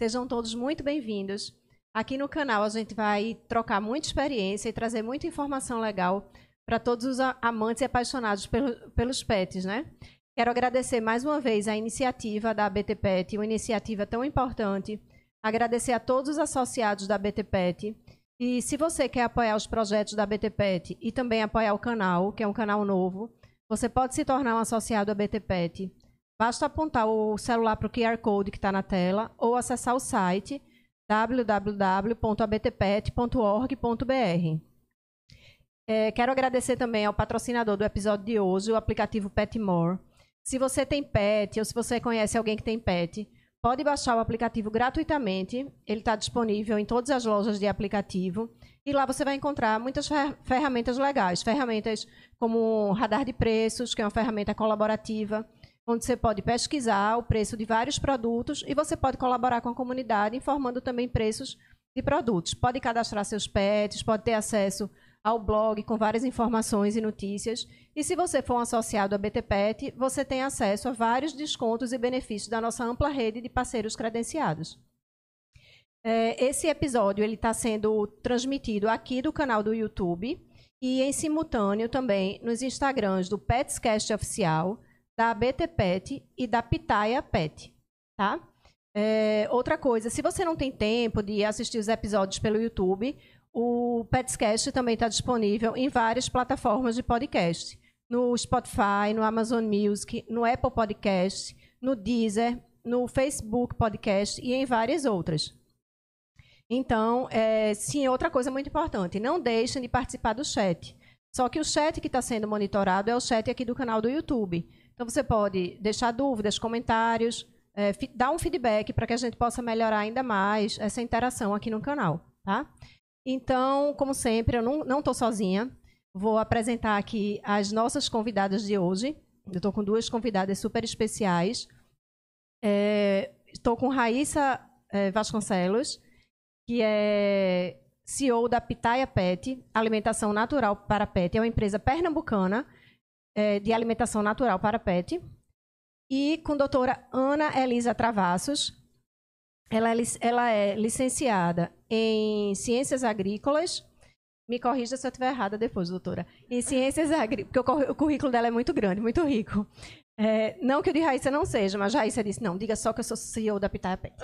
Sejam todos muito bem-vindos. Aqui no canal a gente vai trocar muita experiência e trazer muita informação legal para todos os amantes e apaixonados pelo, pelos pets, né? Quero agradecer mais uma vez a iniciativa da BT Pet, uma iniciativa tão importante. Agradecer a todos os associados da BT Pet. E se você quer apoiar os projetos da BT Pet e também apoiar o canal, que é um canal novo, você pode se tornar um associado à BT Pet. Basta apontar o celular para o QR Code que está na tela ou acessar o site www.abtpet.org.br. É, quero agradecer também ao patrocinador do episódio de hoje, o aplicativo Petmore. Se você tem pet ou se você conhece alguém que tem pet, pode baixar o aplicativo gratuitamente. Ele está disponível em todas as lojas de aplicativo. E lá você vai encontrar muitas ferramentas legais. Ferramentas como radar de preços, que é uma ferramenta colaborativa onde você pode pesquisar o preço de vários produtos e você pode colaborar com a comunidade informando também preços de produtos. Pode cadastrar seus pets, pode ter acesso ao blog com várias informações e notícias. E se você for um associado à BTPET, você tem acesso a vários descontos e benefícios da nossa ampla rede de parceiros credenciados. É, esse episódio ele está sendo transmitido aqui do canal do YouTube e em simultâneo também nos Instagrams do Petscast Oficial, da BT Pet e da Pitaia Pet, tá? É, outra coisa, se você não tem tempo de assistir os episódios pelo YouTube, o Petscast também está disponível em várias plataformas de podcast. No Spotify, no Amazon Music, no Apple Podcast, no Deezer, no Facebook Podcast e em várias outras. Então, é, sim, outra coisa muito importante, não deixem de participar do chat. Só que o chat que está sendo monitorado é o chat aqui do canal do YouTube. Então, você pode deixar dúvidas, comentários, é, dar um feedback para que a gente possa melhorar ainda mais essa interação aqui no canal. Tá? Então, como sempre, eu não estou sozinha. Vou apresentar aqui as nossas convidadas de hoje. Eu estou com duas convidadas super especiais. Estou é, com Raíssa é, Vasconcelos, que é CEO da Pitaia Pet, Alimentação Natural para Pet. É uma empresa pernambucana é, de alimentação natural para pet. E com a doutora Ana Elisa Travassos. Ela é, ela é licenciada em Ciências Agrícolas. Me corrija se eu estiver errada depois, doutora. Em Ciências Agrícolas, porque o currículo dela é muito grande, muito rico. É, não que o de Raíssa não seja, mas Raíssa disse, não, diga só que eu sou CEO da Pitaia Pet.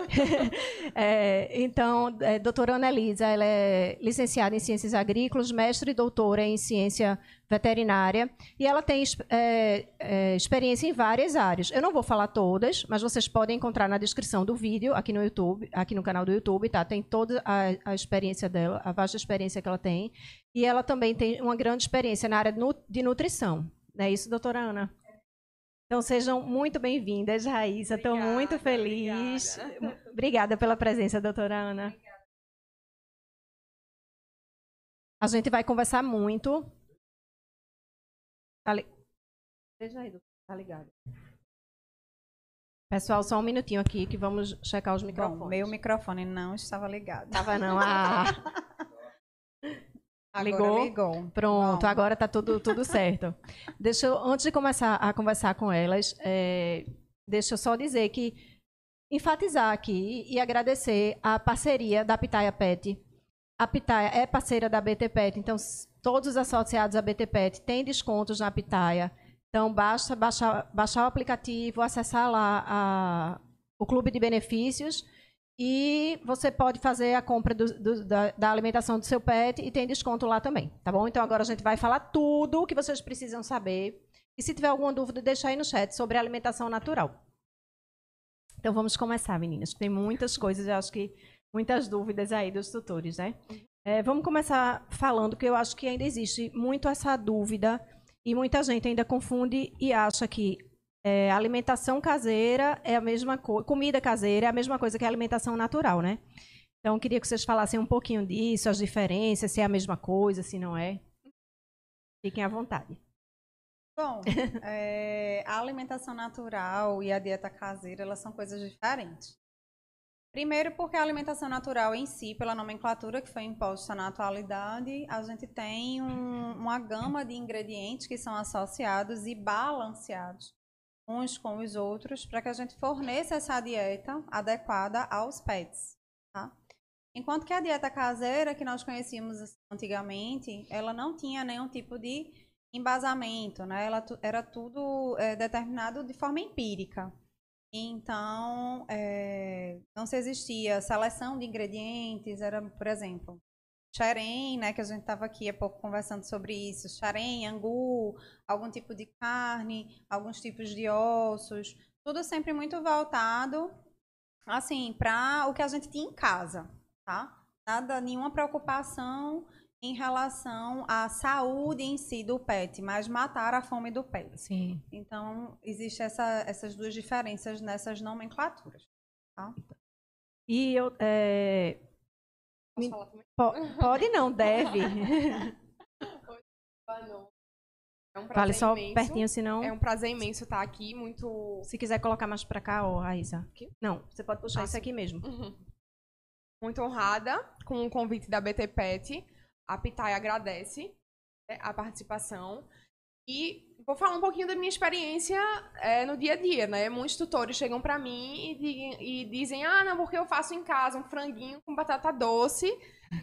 é, então, é, doutora Ana Elisa, ela é licenciada em Ciências Agrícolas, mestre e doutora em Ciência Veterinária, e ela tem é, é, experiência em várias áreas. Eu não vou falar todas, mas vocês podem encontrar na descrição do vídeo, aqui no YouTube, aqui no canal do YouTube, tá? Tem toda a, a experiência dela, a vasta experiência que ela tem, e ela também tem uma grande experiência na área de nutrição. Não é isso, doutora Ana? Então sejam muito bem-vindas, Raíssa. Estou muito feliz. Obrigada. obrigada. pela presença, doutora Ana. Obrigada. A gente vai conversar muito. Tá li... Veja aí, tá ligado. Pessoal, só um minutinho aqui que vamos checar os microfones. Bom, meu microfone não estava ligado. Estava não. Ah. Ligou? ligou. Pronto, Bom. agora está tudo, tudo certo. deixa eu, antes de começar a conversar com elas, é, deixa eu só dizer que enfatizar aqui e agradecer a parceria da Pitaia Pet. A Pitaia é parceira da BT Pet, então todos os associados à BT Pet têm descontos na Pitaia. Então basta baixar, baixar o aplicativo, acessar lá a, o clube de benefícios e você pode fazer a compra do, do, da, da, alimentação do seu pet e tem desconto lá também, tá bom? Então agora a gente vai falar tudo o que vocês precisam saber. E se tiver alguma dúvida, deixa aí no chat sobre alimentação natural. Então vamos começar, meninas. Tem muitas coisas, eu acho que muitas dúvidas aí dos tutores, né? É, vamos começar falando que eu acho que ainda existe muito essa dúvida e muita gente ainda confunde e acha que é, alimentação caseira é a mesma coisa, comida caseira é a mesma coisa que alimentação natural, né? Então, queria que vocês falassem um pouquinho disso, as diferenças, se é a mesma coisa, se não é. Fiquem à vontade. Bom, é, a alimentação natural e a dieta caseira, elas são coisas diferentes. Primeiro, porque a alimentação natural em si, pela nomenclatura que foi imposta na atualidade, a gente tem um, uma gama de ingredientes que são associados e balanceados uns com os outros para que a gente forneça essa dieta adequada aos pets, tá? Enquanto que a dieta caseira que nós conhecíamos antigamente, ela não tinha nenhum tipo de embasamento, né? Ela era tudo é, determinado de forma empírica. Então, é, não se existia seleção de ingredientes, era, por exemplo, xerém, né, que a gente estava aqui há pouco conversando sobre isso, xerém, angu, algum tipo de carne, alguns tipos de ossos, tudo sempre muito voltado, assim, para o que a gente tinha em casa, tá? Nada, nenhuma preocupação em relação à saúde em si do pet, mas matar a fome do pet. Sim. Então, existe essa, essas duas diferenças nessas nomenclaturas. Tá? E eu, é, Po- pode não, deve. É um prazer Fale só imenso. pertinho, senão. É um prazer imenso estar aqui, muito Se quiser colocar mais pra cá, ó, Raíssa. Não, você pode puxar Ah, isso aqui mesmo. muito honrada com o convite da BT Pet. A Pitai agradece né, a participação. E vou falar um pouquinho da minha experiência é, no dia a dia, né? Muitos tutores chegam pra mim e, e dizem: Ah, não, porque eu faço em casa um franguinho com batata doce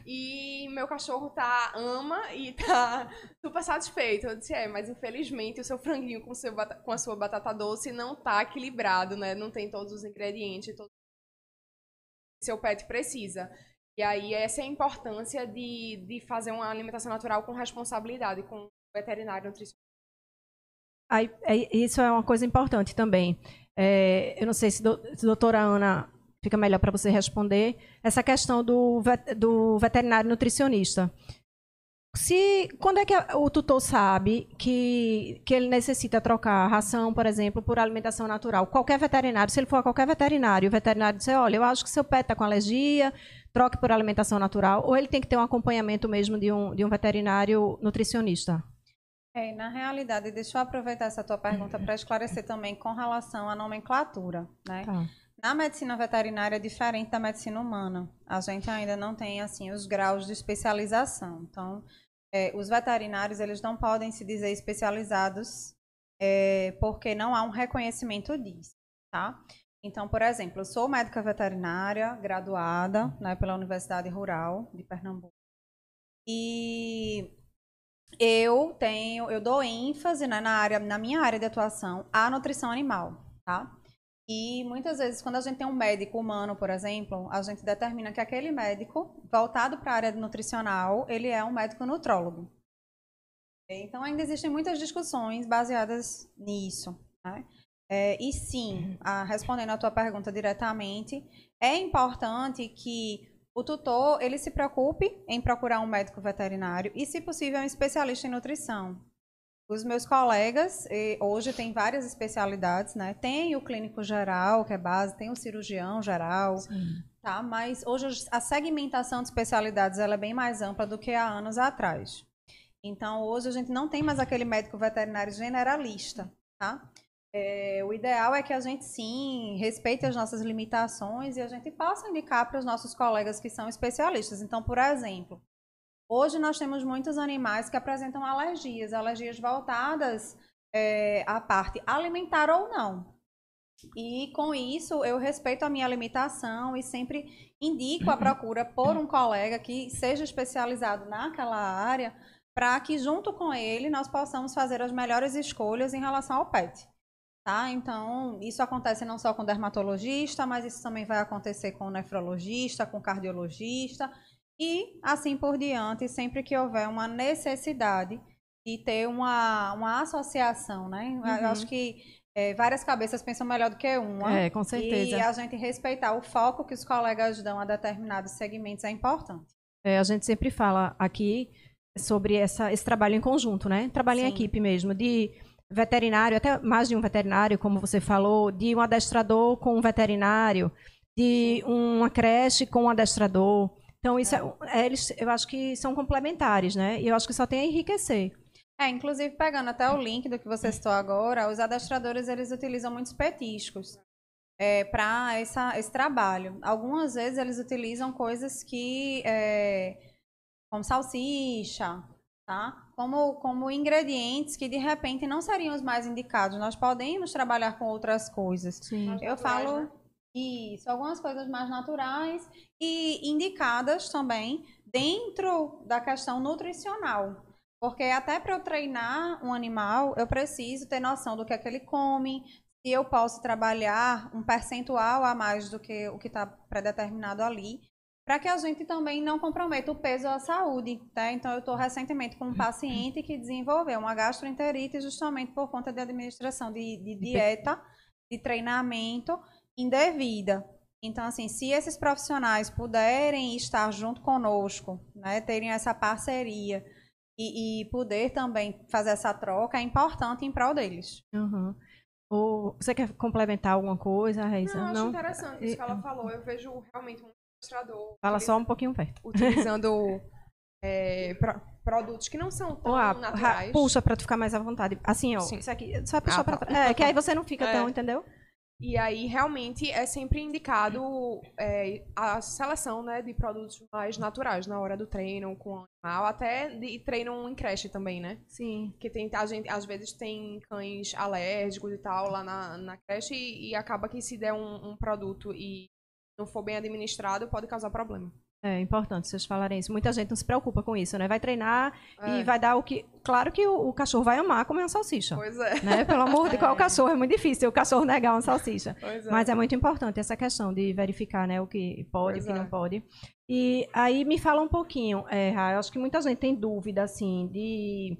e meu cachorro tá ama e tá super satisfeito. Eu disse: É, mas infelizmente o seu franguinho com, seu com a sua batata doce não tá equilibrado, né? Não tem todos os ingredientes, que seu pet precisa. E aí essa é a importância de, de fazer uma alimentação natural com responsabilidade, com o veterinário nutricionista. Aí, é- isso é uma coisa importante também. É, eu não sei se, do, se doutora Ana fica melhor para você responder. Essa questão do, do veterinário nutricionista. Se, quando é que o tutor sabe que, que ele necessita trocar ração, por exemplo, por alimentação natural? Qualquer veterinário, se ele for a qualquer veterinário, o veterinário disser, olha, eu acho que seu pet está com alergia, troque por alimentação natural, ou ele tem que ter um acompanhamento mesmo de um, de um veterinário nutricionista? É, na realidade, deixa eu aproveitar essa tua pergunta para esclarecer também com relação à nomenclatura, né? Tá. Na medicina veterinária é diferente da medicina humana. A gente ainda não tem assim os graus de especialização. Então, é, os veterinários eles não podem se dizer especializados é, porque não há um reconhecimento disso, tá? Então, por exemplo, eu sou médica veterinária graduada né, pela Universidade Rural de Pernambuco e eu tenho, eu dou ênfase né, na área, na minha área de atuação à nutrição animal, tá? E muitas vezes, quando a gente tem um médico humano, por exemplo, a gente determina que aquele médico, voltado para a área nutricional, ele é um médico nutrólogo. Então, ainda existem muitas discussões baseadas nisso. Né? É, e sim, a- respondendo a tua pergunta diretamente, é importante que o tutor ele se preocupe em procurar um médico veterinário e, se possível, um especialista em nutrição. Os meus colegas, hoje tem várias especialidades, né? Tem o clínico geral, que é base, tem o cirurgião geral, tá? Mas hoje a segmentação de especialidades ela é bem mais ampla do que há anos atrás. Então, hoje a gente não tem mais aquele médico veterinário generalista, tá? É, o ideal é que a gente sim respeite as nossas limitações e a gente possa indicar para os nossos colegas que são especialistas. Então, por exemplo, hoje nós temos muitos animais que apresentam alergias, alergias voltadas é, à parte alimentar ou não. E com isso eu respeito a minha limitação e sempre indico a procura por um colega que seja especializado naquela área para que junto com ele nós possamos fazer as melhores escolhas em relação ao pet. Tá? Então, isso acontece não só com dermatologista, mas isso também vai acontecer com nefrologista, com cardiologista e assim por diante, sempre que houver uma necessidade de ter uma, uma associação, né? Eu Uhum. acho que é, várias cabeças pensam melhor do que uma. É, com certeza. E a gente respeitar o foco que os colegas dão a determinados segmentos é importante. É, a gente sempre fala aqui sobre essa, esse trabalho em conjunto, né? Trabalho em Sim. equipe mesmo, de veterinário, até mais de um veterinário, como você falou, de um adestrador com um veterinário, de uma creche com um adestrador. Então, isso é- é, eles, eu acho que são complementares, né? E eu acho que só tem a enriquecer. É, inclusive pegando até o link do que você citou agora, os adestradores eles utilizam muitos petiscos para esse trabalho. Algumas vezes eles utilizam coisas que, é, como salsicha, tá? Como, como ingredientes que de repente não seriam os mais indicados. Nós podemos trabalhar com outras coisas. Sim. Eu naturais, falo né? isso, algumas coisas mais naturais e indicadas também dentro da questão nutricional. Porque até para eu treinar um animal, eu preciso ter noção do que é que ele come, se eu posso trabalhar um percentual a mais do que o que está predeterminado ali, para que a gente também não comprometa o peso a saúde. Tá? Então, eu estou recentemente com um paciente que desenvolveu uma gastroenterite justamente por conta de administração de, de dieta, de treinamento indevida. Então, assim, se esses profissionais puderem estar junto conosco, né, terem essa parceria e, e poder também fazer essa troca, é importante em prol deles. Uhum. Ou você quer complementar alguma coisa, Raíssa? Não, acho interessante isso que ela falou. Eu vejo realmente um ilustrador Fala só um pouquinho perto. utilizando é, pro- produtos que não são tão Ou, naturais. ra- puxa pra tu ficar mais à vontade. Assim, ó. Sim. Isso aqui. Só puxar Ah, pra tá. trás. É, que aí você não fica É. tão, entendeu? E aí, realmente, é sempre indicado é, a seleção né, de produtos mais naturais na hora do treino com o animal, até de treino em creche também, né? Sim. Porque tem, a gente, às vezes, tem cães alérgicos e tal lá na, na creche e, e acaba que se der um, um produto e não for bem administrado, pode causar problema. É importante vocês falarem isso. Muita gente não se preocupa com isso, né? Vai treinar e É. vai dar o que. Claro que o, o cachorro vai amar comer uma salsicha. Pois é. Né? Pelo amor de qual cachorro? É muito difícil o cachorro negar uma salsicha. Pois é. Mas é muito importante essa questão de verificar né, o que pode e o que é. não pode. E aí me fala um pouquinho, é, eu acho que muita gente tem dúvida, assim, de.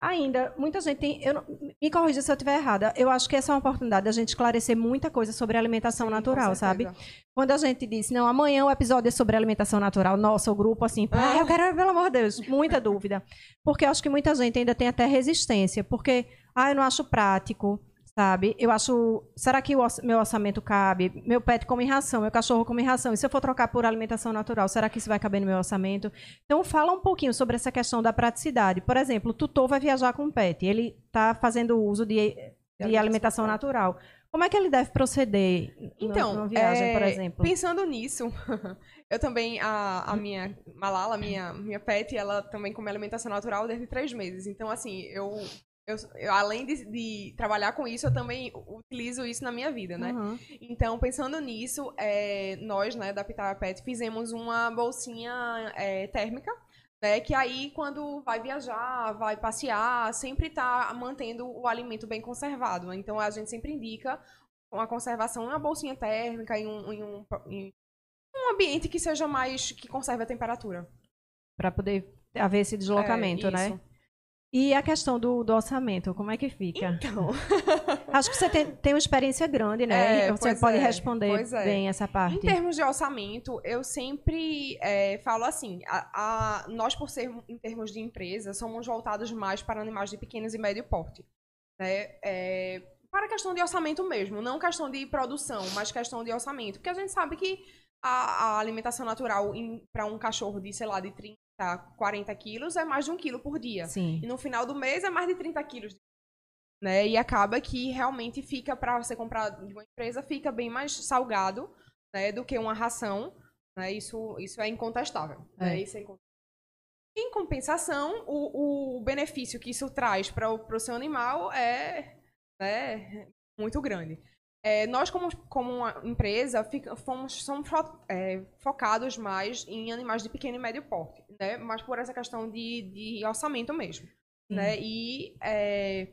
Ainda, muita gente tem. Eu me corrija se eu estiver errada. Eu acho que essa é uma oportunidade da gente esclarecer muita coisa sobre alimentação Sim, natural, sabe? Quando a gente disse, não, amanhã o episódio é sobre alimentação natural, nossa, o grupo assim, ah, eu quero, pelo amor de Deus, muita dúvida. Porque eu acho que muita gente ainda tem até resistência, porque, ah, eu não acho prático, sabe? Eu acho, será que o meu orçamento cabe? Meu pet come ração, meu cachorro come ração, e se eu for trocar por alimentação natural, será que isso vai caber no meu orçamento? Então, fala um pouquinho sobre essa questão da praticidade. Por exemplo, o tutor vai viajar com o pet, ele está fazendo uso de, de alimentação natural. Como é que ele deve proceder Então, numa viagem, por é, exemplo? Pensando nisso, eu também, a, a minha Malala, minha, minha pet, ela também come alimentação natural desde três meses. Então, assim, eu, eu, eu, além de, de trabalhar com isso, eu também utilizo isso na minha vida, né? Uhum. Então, pensando nisso, é, nós, né, da Pitaya Pet, fizemos uma bolsinha é, térmica, né, que aí, quando vai viajar, vai passear, sempre tá mantendo o alimento bem conservado. Então, a gente sempre indica uma conservação em uma bolsinha térmica, em um, em um, em um ambiente que seja mais, que conserve a temperatura. Para poder haver esse deslocamento, É, né? E a questão do, do orçamento, como é que fica? Então, Acho que você tem, tem uma experiência grande, né? É, você pode é, responder é. bem essa parte. Em termos de orçamento, eu sempre é, falo assim: a, a- nós, por ser em termos de empresa, somos voltados mais para animais de pequenos e médio porte. Né? É, para questão de orçamento mesmo, não questão de produção, mas questão de orçamento. Porque a gente sabe que a, a alimentação natural para um cachorro de, sei lá, de 30, 40 quilos é mais de um quilo por dia. Sim. E no final do mês é mais de 30 quilos. Né? E acaba que realmente fica, para você comprar de uma empresa, fica bem mais salgado né, do que uma ração. Né? Isso, isso é incontestável. né? É. Isso é incontestável. Em compensação, o, o benefício que isso traz para o seu animal é né, muito grande. É, nós, como, como uma empresa, fica- fomos, somos fo- é, focados mais em animais de pequeno e médio porte, né? mas por essa questão de, de orçamento mesmo. Né? E é,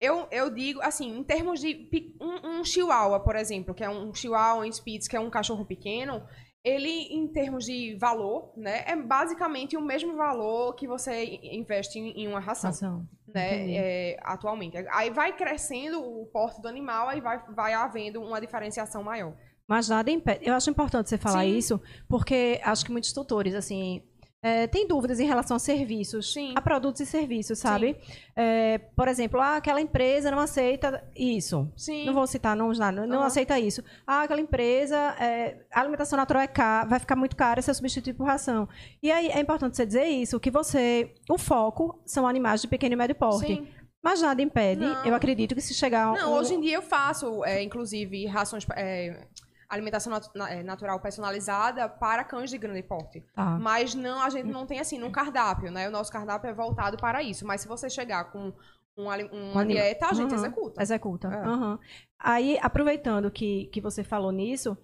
eu, eu digo, assim, em termos de um, um chihuahua, por exemplo, que é um chihuahua, um spitz, que é um cachorro pequeno, ele, em termos de valor, né, é basicamente o mesmo valor que você investe em, uma ração Ação. né, é, atualmente. Aí vai crescendo o porte do animal, aí vai, vai havendo uma diferenciação maior. Mas nada impede. Eu acho importante você falar Sim. isso, porque acho que muitos tutores, assim, é, têm dúvidas em relação a serviços, Sim. a produtos e serviços, sabe? É, por exemplo, ah, aquela empresa não aceita isso. Sim. Não vou citar nomes nada, não Aham. aceita isso. Ah, aquela empresa, é, a alimentação natural é cara, vai ficar muito cara se eu substituir por ração. E aí é importante você dizer isso, que você, o foco são animais de pequeno e médio porte. Sim. Mas nada impede, Não. eu acredito que se chegar Não, um- hoje em dia eu faço, é, inclusive, rações. é, alimentação nat na- é, natural personalizada para cães de grande porte. Tá. Mas não, a gente não tem assim no cardápio, né? O nosso cardápio é voltado para isso. Mas se você chegar com um uma anima- dieta, a gente Uhum. executa. Executa. É. aham. Aí, aproveitando que, que você falou nisso,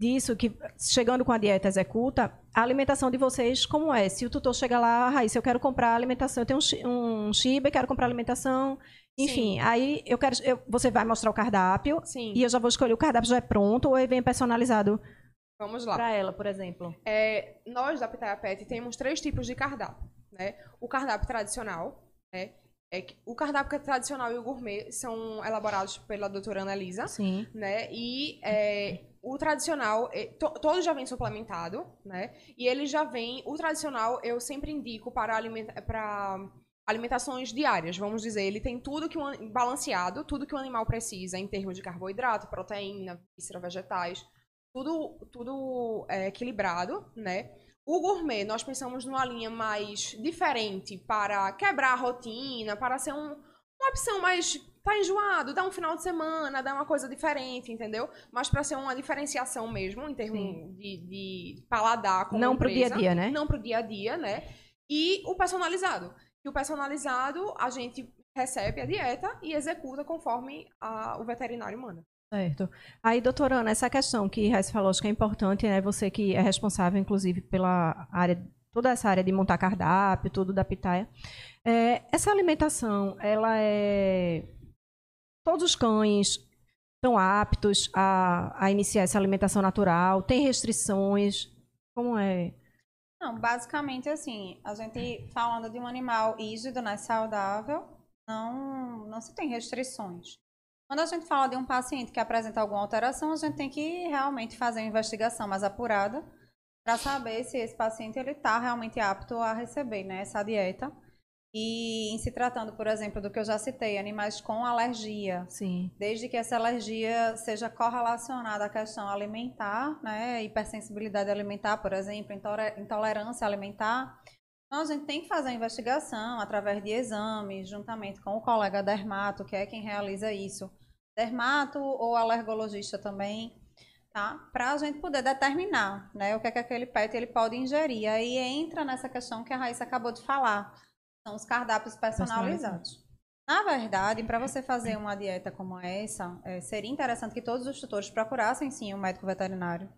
disso, que chegando com a dieta executa, a alimentação de vocês como é? Se o tutor chega lá, Raíssa, eu quero comprar alimentação, eu tenho um, um Shiba, quero comprar alimentação, enfim, aí eu quero, eu- você vai mostrar o cardápio Sim, e eu já vou escolher o cardápio já é pronto ou ele vem personalizado vamos lá. para ela, por exemplo. É, nós da Pitaia Pet temos três tipos de cardápio, né? O cardápio tradicional, né? É que- o cardápio tradicional e o gourmet são elaborados pela doutora Ana Elisa, Sim. né? E é, o tradicional, é, to- todo já vem suplementado, né? E ele já vem, o tradicional eu sempre indico para, alimenta, para alimentações diárias, vamos dizer. Ele tem tudo que um, an- balanceado, tudo que o animal precisa em termos de carboidrato, proteína, víscera, vegetais, tudo, tudo é, equilibrado, né? O gourmet, nós pensamos numa linha mais diferente para quebrar a rotina, para ser um, uma opção mais. Tá enjoado, dá um final de semana, dá uma coisa diferente, entendeu? Mas para ser uma diferenciação mesmo, em termos de, de paladar como Não pro dia a empresa. dia, né? Não pro dia a dia, né? E o personalizado. O personalizado, a gente recebe a dieta e executa conforme a- o veterinário manda. Certo. Aí, doutora Ana, essa questão que Raíssa falou, acho que é importante, né? Você que é responsável, inclusive, pela área, toda essa área de montar cardápio, tudo da pitaia. É, essa alimentação, ela é... Todos os cães estão aptos a, a iniciar essa alimentação natural? Tem restrições? Como é? Não, basicamente assim, a gente falando de um animal hígido, né, saudável, não, não se tem restrições. Quando a gente fala de um paciente que apresenta alguma alteração, a gente tem que realmente fazer uma investigação mais apurada para saber se esse paciente ele está realmente apto a receber né, essa dieta. E em se tratando, por exemplo, do que eu já citei, animais com alergia, Sim. desde que essa alergia seja correlacionada à questão alimentar, né, hipersensibilidade alimentar, por exemplo, intolerância alimentar. Então, a gente tem que fazer a investigação através de exames, juntamente com o colega dermato, que é quem realiza isso. Dermato ou alergologista também, tá? Para a gente poder determinar, né, o que é que aquele pet ele pode ingerir. Aí entra nessa questão que a Raíssa acabou de falar, são os cardápios personalizados. Na verdade, para você fazer uma dieta como essa, é, seria interessante que todos os tutores procurassem sim um médico veterinário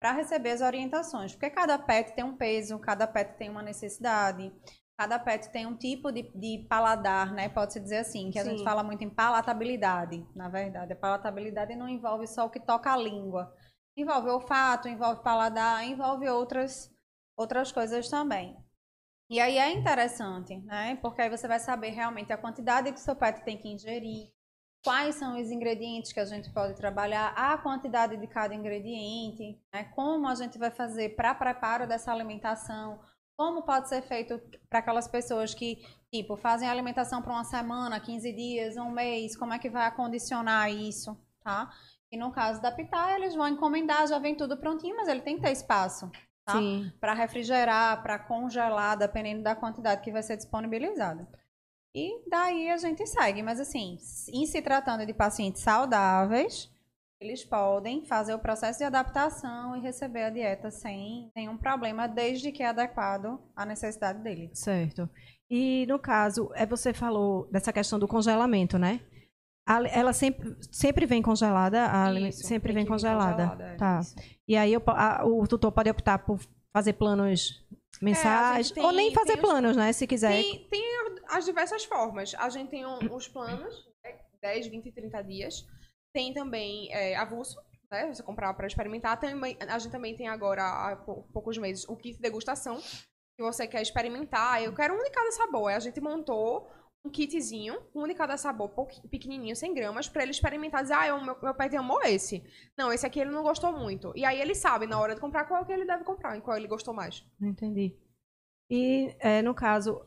para receber as orientações, porque cada pet tem um peso, cada pet tem uma necessidade, cada pet tem um tipo de, de paladar, né? Pode-se dizer assim, que a Sim. gente fala muito em palatabilidade, na verdade. A palatabilidade não envolve só o que toca a língua, envolve olfato, envolve paladar, envolve outras, outras coisas também. E aí é interessante, né? Porque aí você vai saber realmente a quantidade que o seu pet tem que ingerir, quais são os ingredientes que a gente pode trabalhar, a quantidade de cada ingrediente, né? como a gente vai fazer para preparo dessa alimentação, como pode ser feito para aquelas pessoas que, tipo, fazem alimentação para uma semana, 15 dias, um mês, como é que vai acondicionar isso, tá? E no caso da pitaia, eles vão encomendar, já vem tudo prontinho, mas ele tem que ter espaço Tá? Para refrigerar, para congelar, dependendo da quantidade que vai ser disponibilizada. E daí a gente segue, mas assim, em se tratando de pacientes saudáveis, eles podem fazer o processo de adaptação e receber a dieta sem nenhum problema, desde que é adequado à necessidade dele. Certo. E no caso, é você falou dessa questão do congelamento, né? Ela sempre, sempre vem congelada, Isso, sempre vem congelada. congelada, é, tá. isso. E aí eu a- o tutor pode optar por fazer planos mensais, gente tem- ou nem fazer tem os- planos, né? Se quiser. Tem, tem as diversas formas. A gente tem um- os planos, né, 10, 20 e 30 dias. Tem também é, avulso, né? Você comprar para experimentar. Também, a gente também tem agora, há pou- poucos meses, o kit degustação, que você quer experimentar. Eu quero um de cada sabor. A gente montou um kitzinho, um de cada sabor, pequenininho, 100 gramas, para ele experimentar. Dizer, ah, eu- meu, meu pet amou esse. Não, esse aqui ele não gostou muito. E aí ele sabe, na hora de comprar, qual que ele deve comprar, e qual ele gostou mais. Entendi. E é, no caso,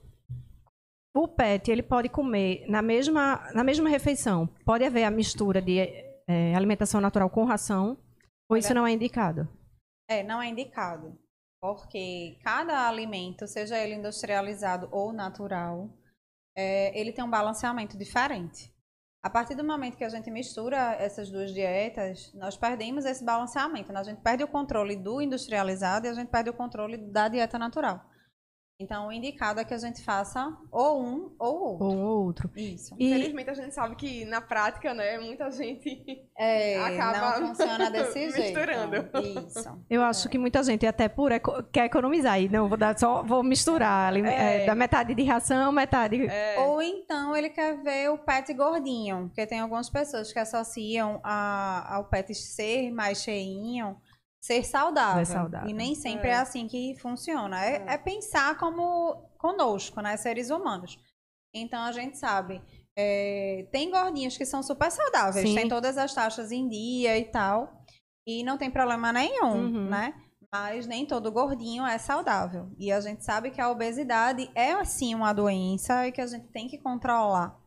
o pet ele pode comer na mesma, na mesma refeição. Pode haver a mistura de é, alimentação natural com ração, ou isso não é indicado? É, não é indicado, porque cada alimento, seja ele industrializado ou natural, é, ele tem um balanceamento diferente. A partir do momento que a gente mistura essas duas dietas, nós perdemos esse balanceamento. Né? A gente perde o controle do industrializado e a gente perde o controle da dieta natural. Então, o indicado é que a gente faça ou um ou outro. Ou ou outro. Isso. E- Infelizmente, a gente sabe que na prática, né, muita gente É, acaba não funciona desse jeito. misturando. Isso. Eu acho que muita gente, até por eco- quer economizar. E não, vou dar só, vou misturar. ali, É. é, da metade de ração, metade. é, Ou então ele quer ver o pet gordinho, porque tem algumas pessoas que associam a- ao pet ser mais cheinho, ser saudável. Mais saudável. E nem sempre é, É. assim que funciona. É, É. é pensar como conosco, né, seres humanos. Então a gente sabe, é, tem gordinhos que são super saudáveis, Sim. tem todas as taxas em dia e tal, e não tem problema nenhum, Uhum. né? Mas nem todo gordinho é saudável. E a gente sabe que a obesidade é, sim, uma doença e que a gente tem que controlar.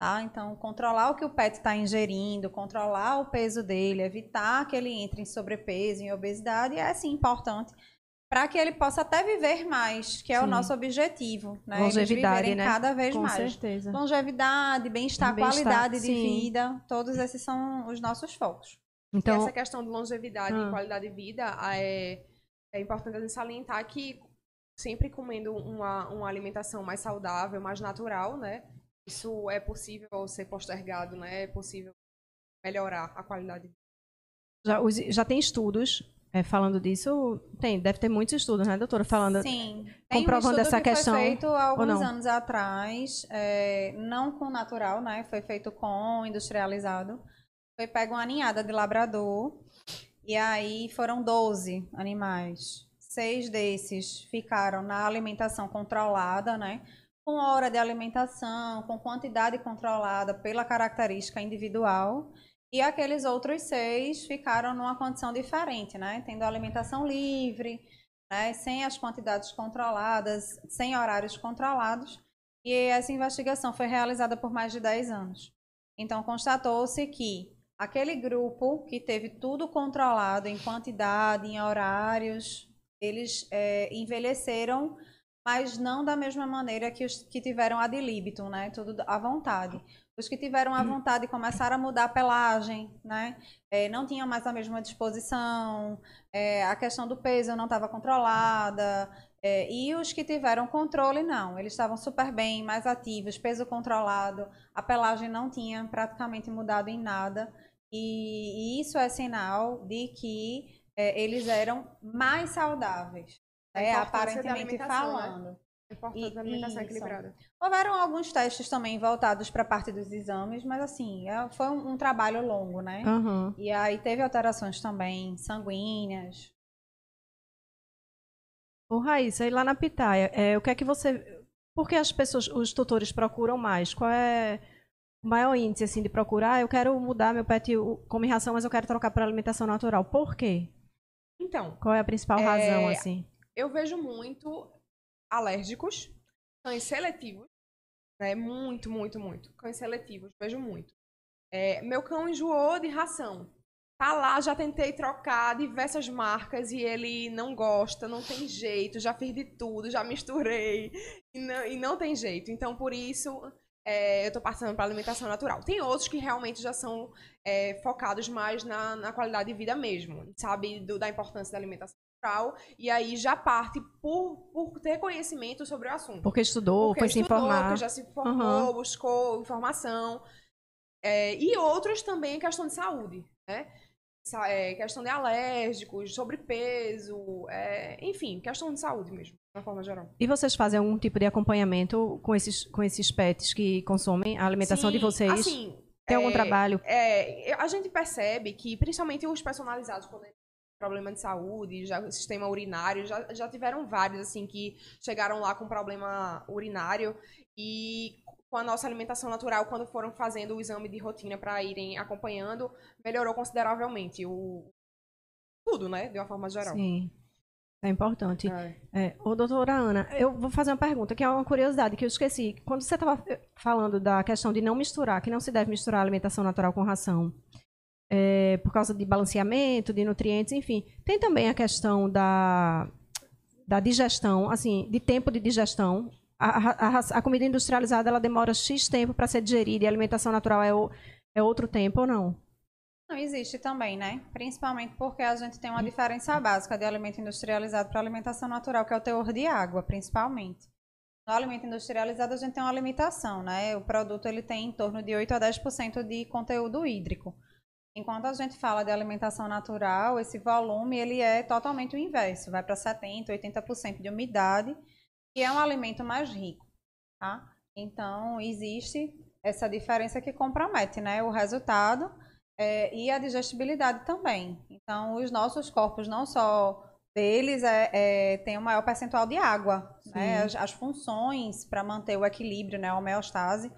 Tá? Então, controlar o que o pet está ingerindo, controlar o peso dele, evitar que ele entre em sobrepeso, em obesidade, é, sim, importante para que ele possa até viver mais, que é o Sim. nosso objetivo. Né? Eles Longevidade, viverem né? cada vez Com mais. certeza. Longevidade, bem-estar, Bem-estar, qualidade de sim. vida, todos esses são os nossos focos. E Então, essa questão de longevidade Ah. e qualidade de vida é, é importante a gente salientar que sempre comendo uma, uma alimentação mais saudável, mais natural, né? Isso é possível ser postergado, né? É possível melhorar a qualidade já, já tem estudos é, falando disso? Tem, deve ter muitos estudos, né, doutora? Falando. Sim. Tem comprovando um estudo essa que questão, Foi feito há alguns anos atrás, é, não com natural, né? Foi feito com industrializado. Foi pego uma ninhada de labrador e aí foram 12 animais. Seis desses ficaram na alimentação controlada, né? Com hora de alimentação, com quantidade controlada pela característica individual. E aqueles outros seis ficaram numa condição diferente, né? Tendo alimentação livre, né? sem as quantidades controladas, sem horários controlados. E essa investigação foi realizada por mais de 10 anos. Então, constatou-se que aquele grupo que teve tudo controlado em quantidade, em horários, eles é, envelheceram, mas não da mesma maneira que os que tiveram ad libitum, né? Tudo à vontade. Os que tiveram à vontade começaram a mudar a pelagem, né? É, não tinham mais a mesma disposição, é, a questão do peso não estava controlada, é, e os que tiveram controle, não. Eles estavam super bem, mais ativos, peso controlado, a pelagem não tinha praticamente mudado em nada. E, e isso é sinal de que é, eles eram mais saudáveis, Né, importância da aparentemente alimentação, né? falando. É importante E- a alimentação isso. equilibrada. Houveram alguns testes também voltados para a parte dos exames, mas assim, é- foi um, um trabalho longo, né? Aham. E aí teve alterações também sanguíneas. Ô, Raíssa, e lá na Pitaia, é, o que é que você. Por que as pessoas, os tutores procuram mais? Qual é o maior índice assim, de procurar? Eu quero mudar meu pet, o- come ração, mas eu quero trocar para alimentação natural. Por quê? Então, Qual é a principal É, razão, assim? Eu vejo muito alérgicos, cães seletivos, né? Muito, muito, muito. Cães seletivos, vejo muito. É, meu cão enjoou de ração. Tá lá, já tentei trocar diversas marcas e ele não gosta, não tem jeito, já fiz de tudo, já misturei e não, e não tem jeito. Então, por isso, é, eu tô passando para alimentação natural. Tem outros que realmente já são é, focados mais na, na qualidade de vida mesmo, sabe? Do- da importância da alimentação e aí já parte por, por ter conhecimento sobre o assunto. Porque estudou, Porque foi se estudou, informar. porque já se formou, Aham. buscou informação. É, e outros também em questão de saúde, né? É, questão de alérgicos, sobrepeso, é, enfim, questão de saúde mesmo, de uma forma geral. E vocês fazem algum tipo de acompanhamento com esses, com esses pets que consomem a alimentação de Sim, vocês? Assim, Tem algum é, trabalho? É, a gente percebe que, principalmente os personalizados, quando tem problema de saúde, já, sistema urinário, já, já tiveram vários, assim, que chegaram lá com problema urinário e com a nossa alimentação natural, quando foram fazendo o exame de rotina para irem acompanhando, melhorou consideravelmente o tudo, né, de uma forma geral. Sim. É importante. É. É, ô, doutora Ana, eu vou fazer uma pergunta que é uma curiosidade que eu esqueci. Quando você estava falando da questão de não misturar, que não se deve misturar alimentação natural com ração, é, por causa de balanceamento, de nutrientes, enfim, tem também a questão da, da digestão, assim, de tempo de digestão. a, a, a comida industrializada ela demora X tempo para ser digerida e a alimentação natural é, o, é outro tempo ou não? Não existe também, né? Principalmente porque a gente tem uma diferença básica de alimento industrializado para alimentação natural, que é o teor de água, principalmente. No alimento industrializado a gente tem uma limitação, né? O produto ele tem em torno de 8 a 10% de conteúdo hídrico. Enquanto a gente fala de alimentação natural, esse volume ele é totalmente o inverso, vai para 70, 80% de umidade, e é um alimento mais rico, tá? Então, existe essa diferença que compromete, né, o resultado é, e a digestibilidade também. Então, os nossos corpos, não só deles, é, é tem um maior percentual de água, né? As, as funções para manter o equilíbrio, né, a homeostase,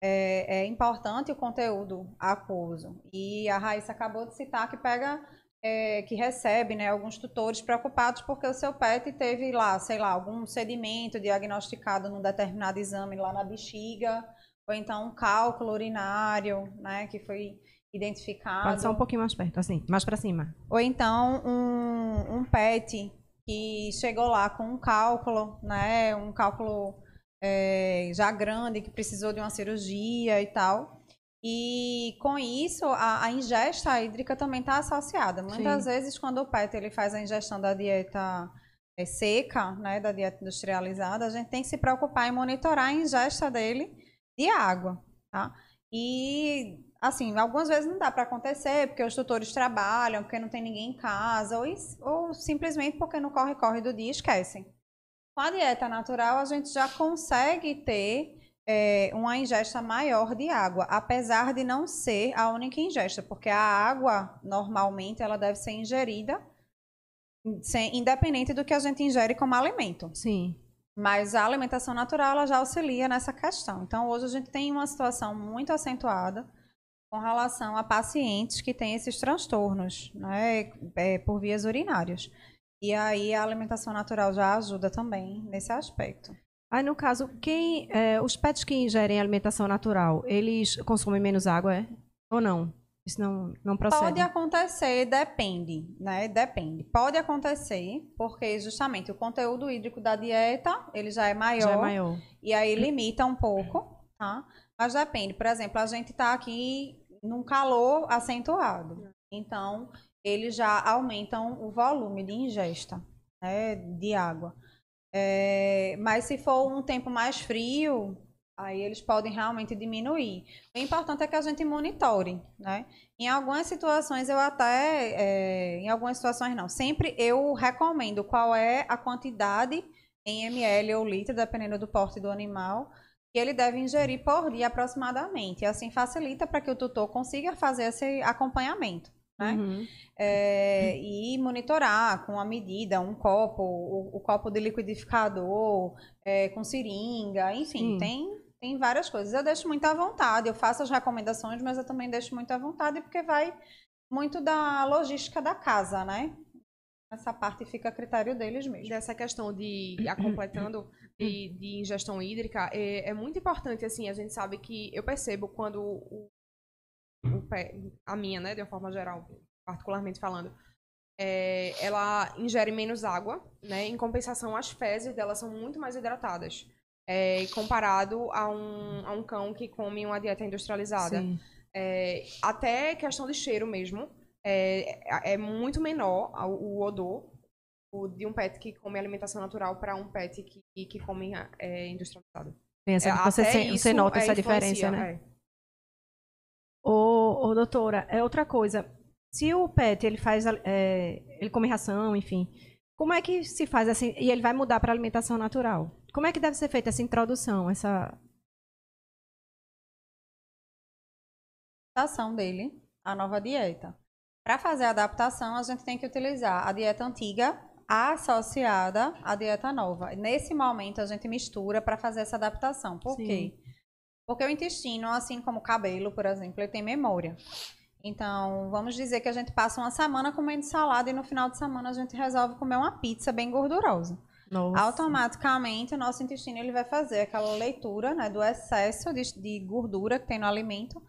é, é, importante o conteúdo aquoso. E a Raíssa acabou de citar que pega, é, que recebe né, alguns tutores preocupados porque o seu pet teve lá, sei lá, algum sedimento diagnosticado num determinado exame lá na bexiga, ou então um cálculo urinário, né, que foi identificado. Pode ser um pouquinho mais perto, assim, mais para cima. Ou então um, um pet que chegou lá com um cálculo, né, um cálculo é, já grande, que precisou de uma cirurgia e tal. E com isso, a, a ingesta hídrica também está associada. Muitas Sim. vezes, quando o pet ele faz a ingestão da dieta é, seca, né, da dieta industrializada, a gente tem que se preocupar em monitorar a ingesta dele de água, tá? E, assim, algumas vezes não dá para acontecer, porque os tutores trabalham, porque não tem ninguém em casa, ou, ou simplesmente porque no corre-corre do dia esquecem. Com a dieta natural, a gente já consegue ter é, uma ingesta maior de água, apesar de não ser a única ingesta, porque a água, normalmente, ela deve ser ingerida sem, independente do que a gente ingere como alimento. Sim. Mas a alimentação natural, ela já auxilia nessa questão. Então, hoje a gente tem uma situação muito acentuada com relação a pacientes que têm esses transtornos né, é, por vias urinárias. E aí a alimentação natural já ajuda também nesse aspecto. Aí, no caso, quem é, os pets que ingerem alimentação natural, eles consomem menos água, é? Ou não? Isso não, não procede? Pode acontecer, depende, né? Depende. Pode acontecer, porque justamente o conteúdo hídrico da dieta, ele já é maior. Já é maior. E aí limita um pouco, tá? Mas depende. Por exemplo, a gente está aqui num calor acentuado. Então, eles já aumentam o volume de ingesta né, de água. É, mas se for um tempo mais frio, aí eles podem realmente diminuir. O importante é que a gente monitore, né? Em algumas situações eu até, é, em algumas situações não, sempre eu recomendo qual é a quantidade em ml ou litro, dependendo do porte do animal, que ele deve ingerir por dia aproximadamente. Assim facilita para que o tutor consiga fazer esse acompanhamento né? Uhum. É, e monitorar com a medida, um copo, o, o copo de liquidificador, é, com seringa, enfim, tem, tem várias coisas. Eu deixo muito à vontade, eu faço as recomendações, mas eu também deixo muito à vontade, porque vai muito da logística da casa, né? Essa parte fica a critério deles mesmo. Dessa questão de, completando, de, de ingestão hídrica, é, é muito importante, assim, a gente sabe que eu percebo quando o a minha, né, de uma forma geral, particularmente falando, é, ela ingere menos água, né? Em compensação, as fezes dela são muito mais hidratadas, é, comparado a um, a um cão que come uma dieta industrializada. É, até questão de cheiro mesmo, é, é muito menor o, odor o, de um pet que come alimentação natural para um pet que, que come é, industrializado. Pensa, é, você, você nota essa diferença, né? Ô, ô, doutora, é outra coisa. Se o pet ele faz, é, ele come ração, enfim, como é que se faz assim? E ele vai mudar para alimentação natural? Como é que deve ser feita essa introdução, essa adaptação dele à nova dieta? Para fazer a adaptação, a gente tem que utilizar a dieta antiga associada à dieta nova. Nesse momento, a gente mistura para fazer essa adaptação. Por Sim. quê? Porque o intestino, assim como o cabelo, por exemplo, ele tem memória. Então, vamos dizer que a gente passa uma semana comendo salada e no final de semana a gente resolve comer uma pizza bem gordurosa. Nossa. Automaticamente, o nosso intestino ele vai fazer aquela leitura né, do excesso de, de gordura que tem no alimento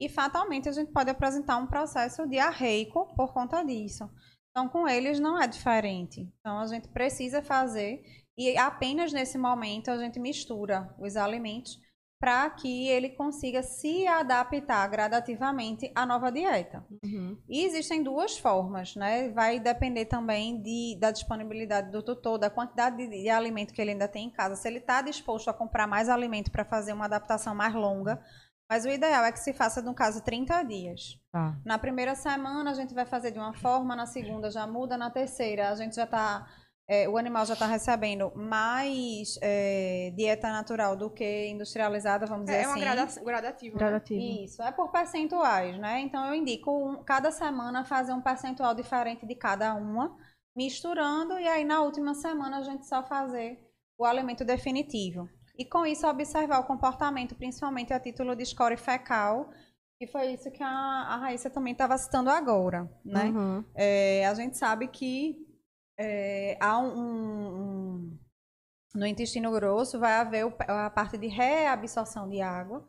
e fatalmente a gente pode apresentar um processo diarreico por conta disso. Então, com eles não é diferente. Então, a gente precisa fazer E apenas nesse momento a gente mistura os alimentos para que ele consiga se adaptar gradativamente à nova dieta. Uhum. E existem duas formas, né? Vai depender também de, da disponibilidade do tutor, da quantidade de, de alimento que ele ainda tem em casa. Se ele está disposto a comprar mais alimento para fazer uma adaptação mais longa, mas o ideal é que se faça, no caso, 30 dias. Tá. Na primeira semana a gente vai fazer de uma forma, na segunda já muda, na terceira a gente já está é, o animal já está recebendo mais é, dieta natural do que industrializada, vamos dizer É uma assim. grada gradativa. né? Gradativo. Isso, é por percentuais, né? Então eu indico um- cada semana fazer um percentual diferente de cada uma, misturando, e aí na última semana a gente só fazer o alimento definitivo. E com isso observar o comportamento, principalmente a título de score fecal, que foi isso que a, a Raíssa também estava citando agora, né? Uhum. É, a gente sabe que é, há um, um- no intestino grosso vai haver o- a parte de reabsorção de água,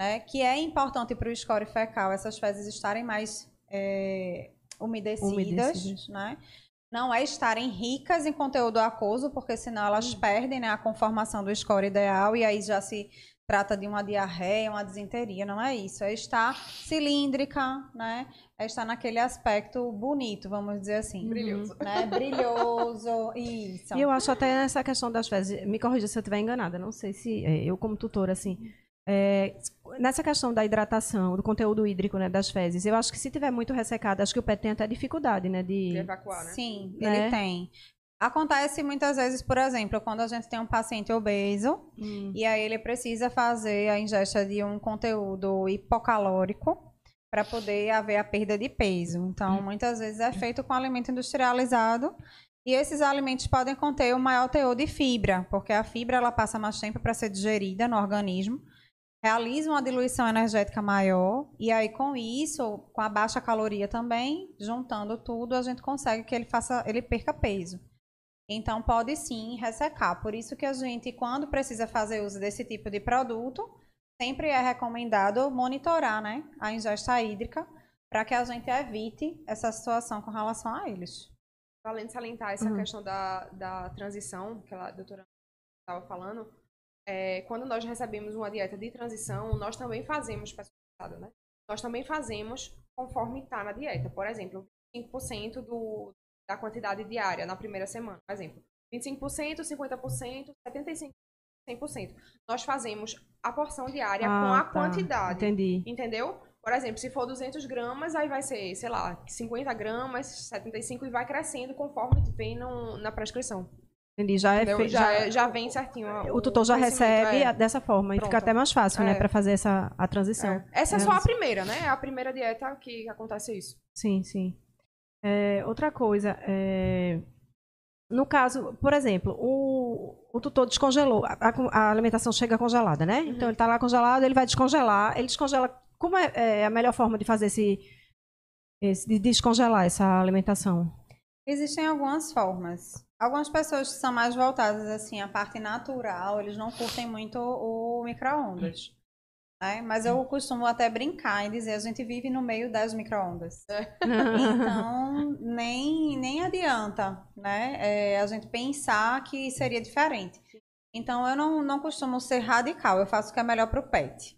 né, que é importante para o score fecal essas fezes estarem mais é, umedecidas, Umedecidas. né? Não é estarem ricas em conteúdo aquoso, porque senão elas perdem né, a conformação do score ideal e aí já se trata de uma diarreia, uma disenteria, não é isso. É estar cilíndrica, né? É estar naquele aspecto bonito, vamos dizer assim. Brilhoso. Né? Brilhoso, isso. E eu acho até nessa questão das fezes, me corrija se eu estiver enganada, não sei se é, eu como tutora, assim, é, nessa questão da hidratação, do conteúdo hídrico né, das fezes, eu acho que se tiver muito ressecado, acho que o pet tem até dificuldade, né, De de... evacuar, né? Sim, Né? ele tem. Acontece muitas vezes, por exemplo, quando a gente tem um paciente obeso Hum, e aí ele precisa fazer a ingesta de um conteúdo hipocalórico para poder haver a perda de peso. Então, muitas vezes é feito com alimento industrializado e esses alimentos podem conter o maior teor de fibra, porque a fibra ela passa mais tempo para ser digerida no organismo, realiza uma diluição energética maior e aí com isso, com a baixa caloria também, juntando tudo, a gente consegue que ele faça, ele perca peso. Então pode sim ressecar. Por isso que a gente, quando precisa fazer uso desse tipo de produto, sempre é recomendado monitorar, né, a ingesta hídrica para que a gente evite essa situação com relação a eles. Além de salientar essa Uhum. questão da, da transição, que a doutora estava falando, é, quando nós recebemos uma dieta de transição, nós também fazemos personalizada, né? Nós também fazemos conforme está na dieta. Por exemplo, 5% do, da quantidade diária na primeira semana. Por exemplo, 25%, 50%, 75%, 100%. Nós fazemos a porção diária com Ah, a tá. quantidade. Entendi. Entendeu? Por exemplo, se for 200 gramas, aí vai ser, sei lá, 50 gramas, 75 e vai crescendo conforme vem no- na prescrição. Entendi. Já é feito. já, já vem certinho. O tutor já recebe é. dessa forma e fica Pronto. até mais fácil, né, É. para fazer essa a transição. É. Essa é É. só a primeira, né? É a primeira dieta que acontece isso. Sim, sim. É, outra coisa, é, no caso, por exemplo, o, o tutor descongelou, a, a- alimentação chega congelada, né? Uhum. Então ele está lá congelado, ele vai descongelar, ele descongela. Como é, é a melhor forma de fazer esse, esse- de descongelar essa alimentação? Existem algumas formas. Algumas pessoas que são mais voltadas assim à parte natural, eles não curtem muito o micro-ondas. Né? Mas eu costumo até brincar e dizer, a gente vive no meio das micro-ondas. Então, nem, nem adianta, né? é, a gente pensar que seria diferente. Então, eu não, não costumo ser radical, eu faço o que é melhor para o pet.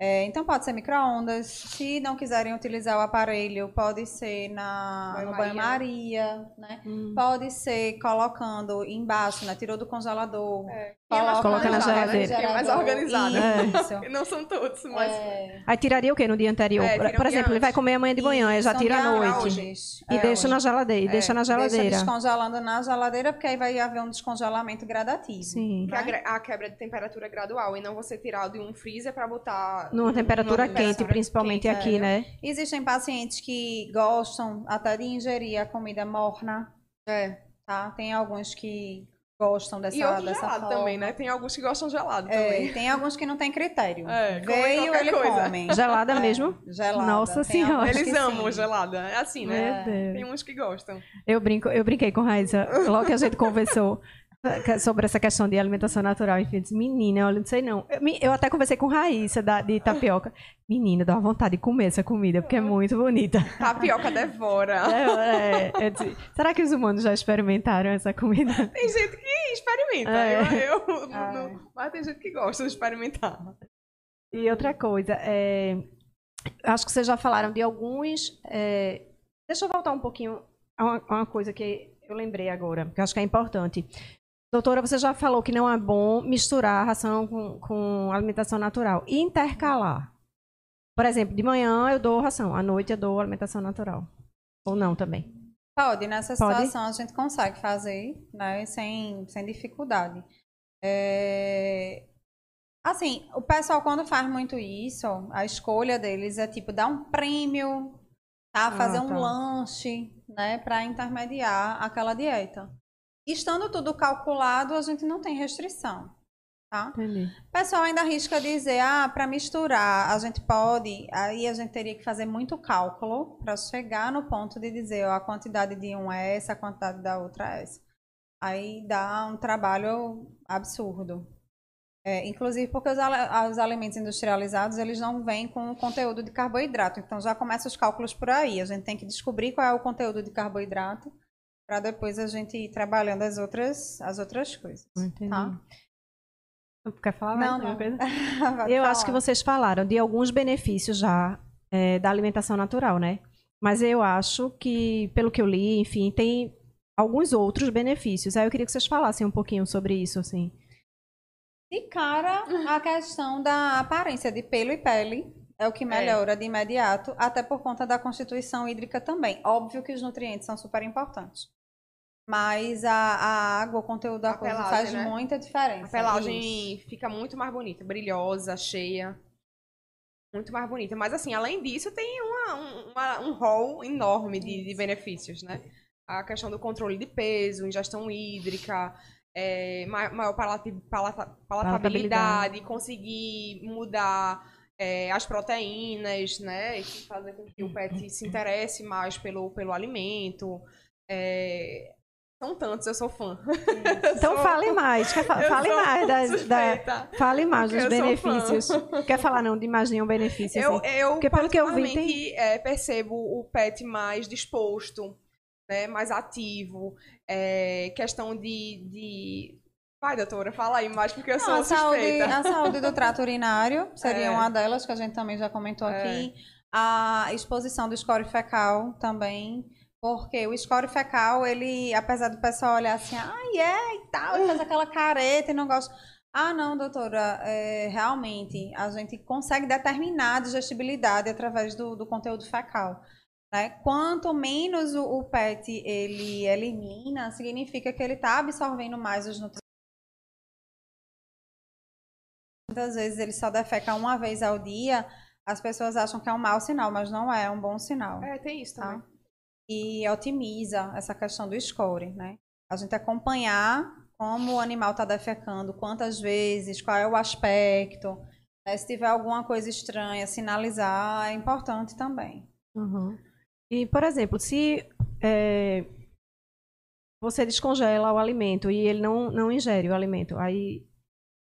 É, então, pode ser micro-ondas. Se não quiserem utilizar o aparelho, pode ser na, no Banho-maria. banho-maria, né? Hum. Pode ser colocando embaixo, né? Tirou do congelador. É. Coloca na organizado, né? geladeira. É mais organizado. Isso. Não são todos, mas. É, Aí tiraria o quê no dia anterior? É, por exemplo, ele vai comer amanhã de manhã, aí já tira à noite. hoje. E É, deixa hoje. na geladeira. E É, deixa na Deixa geladeira. descongelando na geladeira, porque aí vai haver um descongelamento gradativo. Sim. Que a, a quebra de temperatura é gradual e não você tirar de um freezer pra botar. Numa temperatura numa quente, temperatura principalmente quente, aqui, é. né? Existem pacientes que gostam até de ingerir a comida morna, É. tá? Tem alguns que gostam dessa, E outro dessa gelado forma. também, né? Tem alguns que gostam gelado É, também. tem alguns que não têm critério. É, Veio, ele coisa. come. Gelada É, mesmo? Gelada. Nossa Tem Senhora. Eles amam sim. gelada. É assim, né? Deus. Tem uns que gostam. Eu, brinco, eu brinquei com Raíssa, logo que a gente conversou sobre essa questão de alimentação natural. Enfim, eu disse, menina, olha, não sei não. Eu, eu até conversei com Raíssa, da, de tapioca. Menina, dá uma vontade de comer essa comida, porque é muito bonita. Tapioca devora. É, é, disse, será que os humanos já experimentaram essa comida? Tem gente que experimenta. É. Eu, eu- não- mas tem gente que gosta de experimentar. E outra coisa, é, acho que vocês já falaram de alguns. é, deixa eu voltar um pouquinho a uma, a uma coisa que eu lembrei agora, que eu acho que é importante. Doutora, você já falou que não é bom misturar a ração com, com alimentação natural e intercalar. Por exemplo, de manhã eu dou ração, à noite eu dou alimentação natural. Ou não também. Pode, nessa Pode? situação a gente consegue fazer, né, sem, sem dificuldade. É, Assim, o pessoal quando faz muito isso, a escolha deles é tipo dar um prêmio, tá? Ah, Fazer um tá. lanche, né, para intermediar aquela dieta. Estando tudo calculado, a gente não tem restrição, tá? Entendi. O pessoal ainda arrisca dizer, ah, para misturar, a gente pode, aí a gente teria que fazer muito cálculo para chegar no ponto de dizer, ó, a quantidade de um é essa, a quantidade da outra é essa. Aí dá um trabalho absurdo. É, inclusive porque os, os alimentos industrializados, eles não vêm com o conteúdo de carboidrato. Então já começa os cálculos por aí. A gente tem que descobrir qual é o conteúdo de carboidrato para depois a gente ir trabalhando as outras, as outras coisas. Entendi. Tá? Quer falar mais Não, alguma não. coisa? Eu acho que falar. vocês falaram de alguns benefícios já é, da alimentação natural, né? Mas eu acho que, pelo que eu li, enfim, tem alguns outros benefícios. Aí eu queria que vocês falassem um pouquinho sobre isso, assim. De cara, a questão da aparência de pelo e pele é o que melhora de imediato, até por conta da constituição hídrica também. Óbvio que os nutrientes são super importantes. Mas a, a água, o conteúdo da A coisa pelagem, faz né? muita diferença. A pelagem fica muito mais bonita, brilhosa, cheia. Muito mais bonita. Mas, assim, além disso, tem uma, um, uma- um rol enorme de, de benefícios, né? A questão do controle de peso, ingestão hídrica, é, ma- maior palati- palata- palatabilidade, conseguir mudar é, as proteínas, né? E fazer com que o pet se interesse mais pelo, pelo alimento. É, são tantos, eu sou fã. Então Sou- fale mais, quer fa- eu fale mais das, da, fale mais dos benefícios. Quer falar não de mais nenhum benefício? Eu, assim? eu Porque pelo que eu vi, particularmente, é, percebo o pet mais disposto, né, mais ativo, é, questão de, de... Vai, doutora, fala aí mais, porque eu sou a, saúde, suspeita. a saúde do trato urinário seria É. uma delas, que a gente também já comentou É. aqui. A exposição do score fecal também. Porque o score fecal, ele, apesar do pessoal olhar assim, ai, é e tal, e faz aquela careta e não gosta. Ah, não, doutora, é, realmente, a gente consegue determinar a digestibilidade através do, do conteúdo fecal. Né? Quanto menos o, o PET ele elimina, significa que ele está absorvendo mais os nutrientes. Muitas vezes ele só defeca uma vez ao dia, as pessoas acham que é um mau sinal, mas não é, é um bom sinal. É, tem isso também. Tá? E otimiza essa questão do score, né? A gente acompanhar como o animal está defecando, quantas vezes, qual é o aspecto. né? Se tiver alguma coisa estranha, sinalizar é importante também. Uhum. E, por exemplo, se é, você descongela o alimento e ele não, não ingere o alimento, aí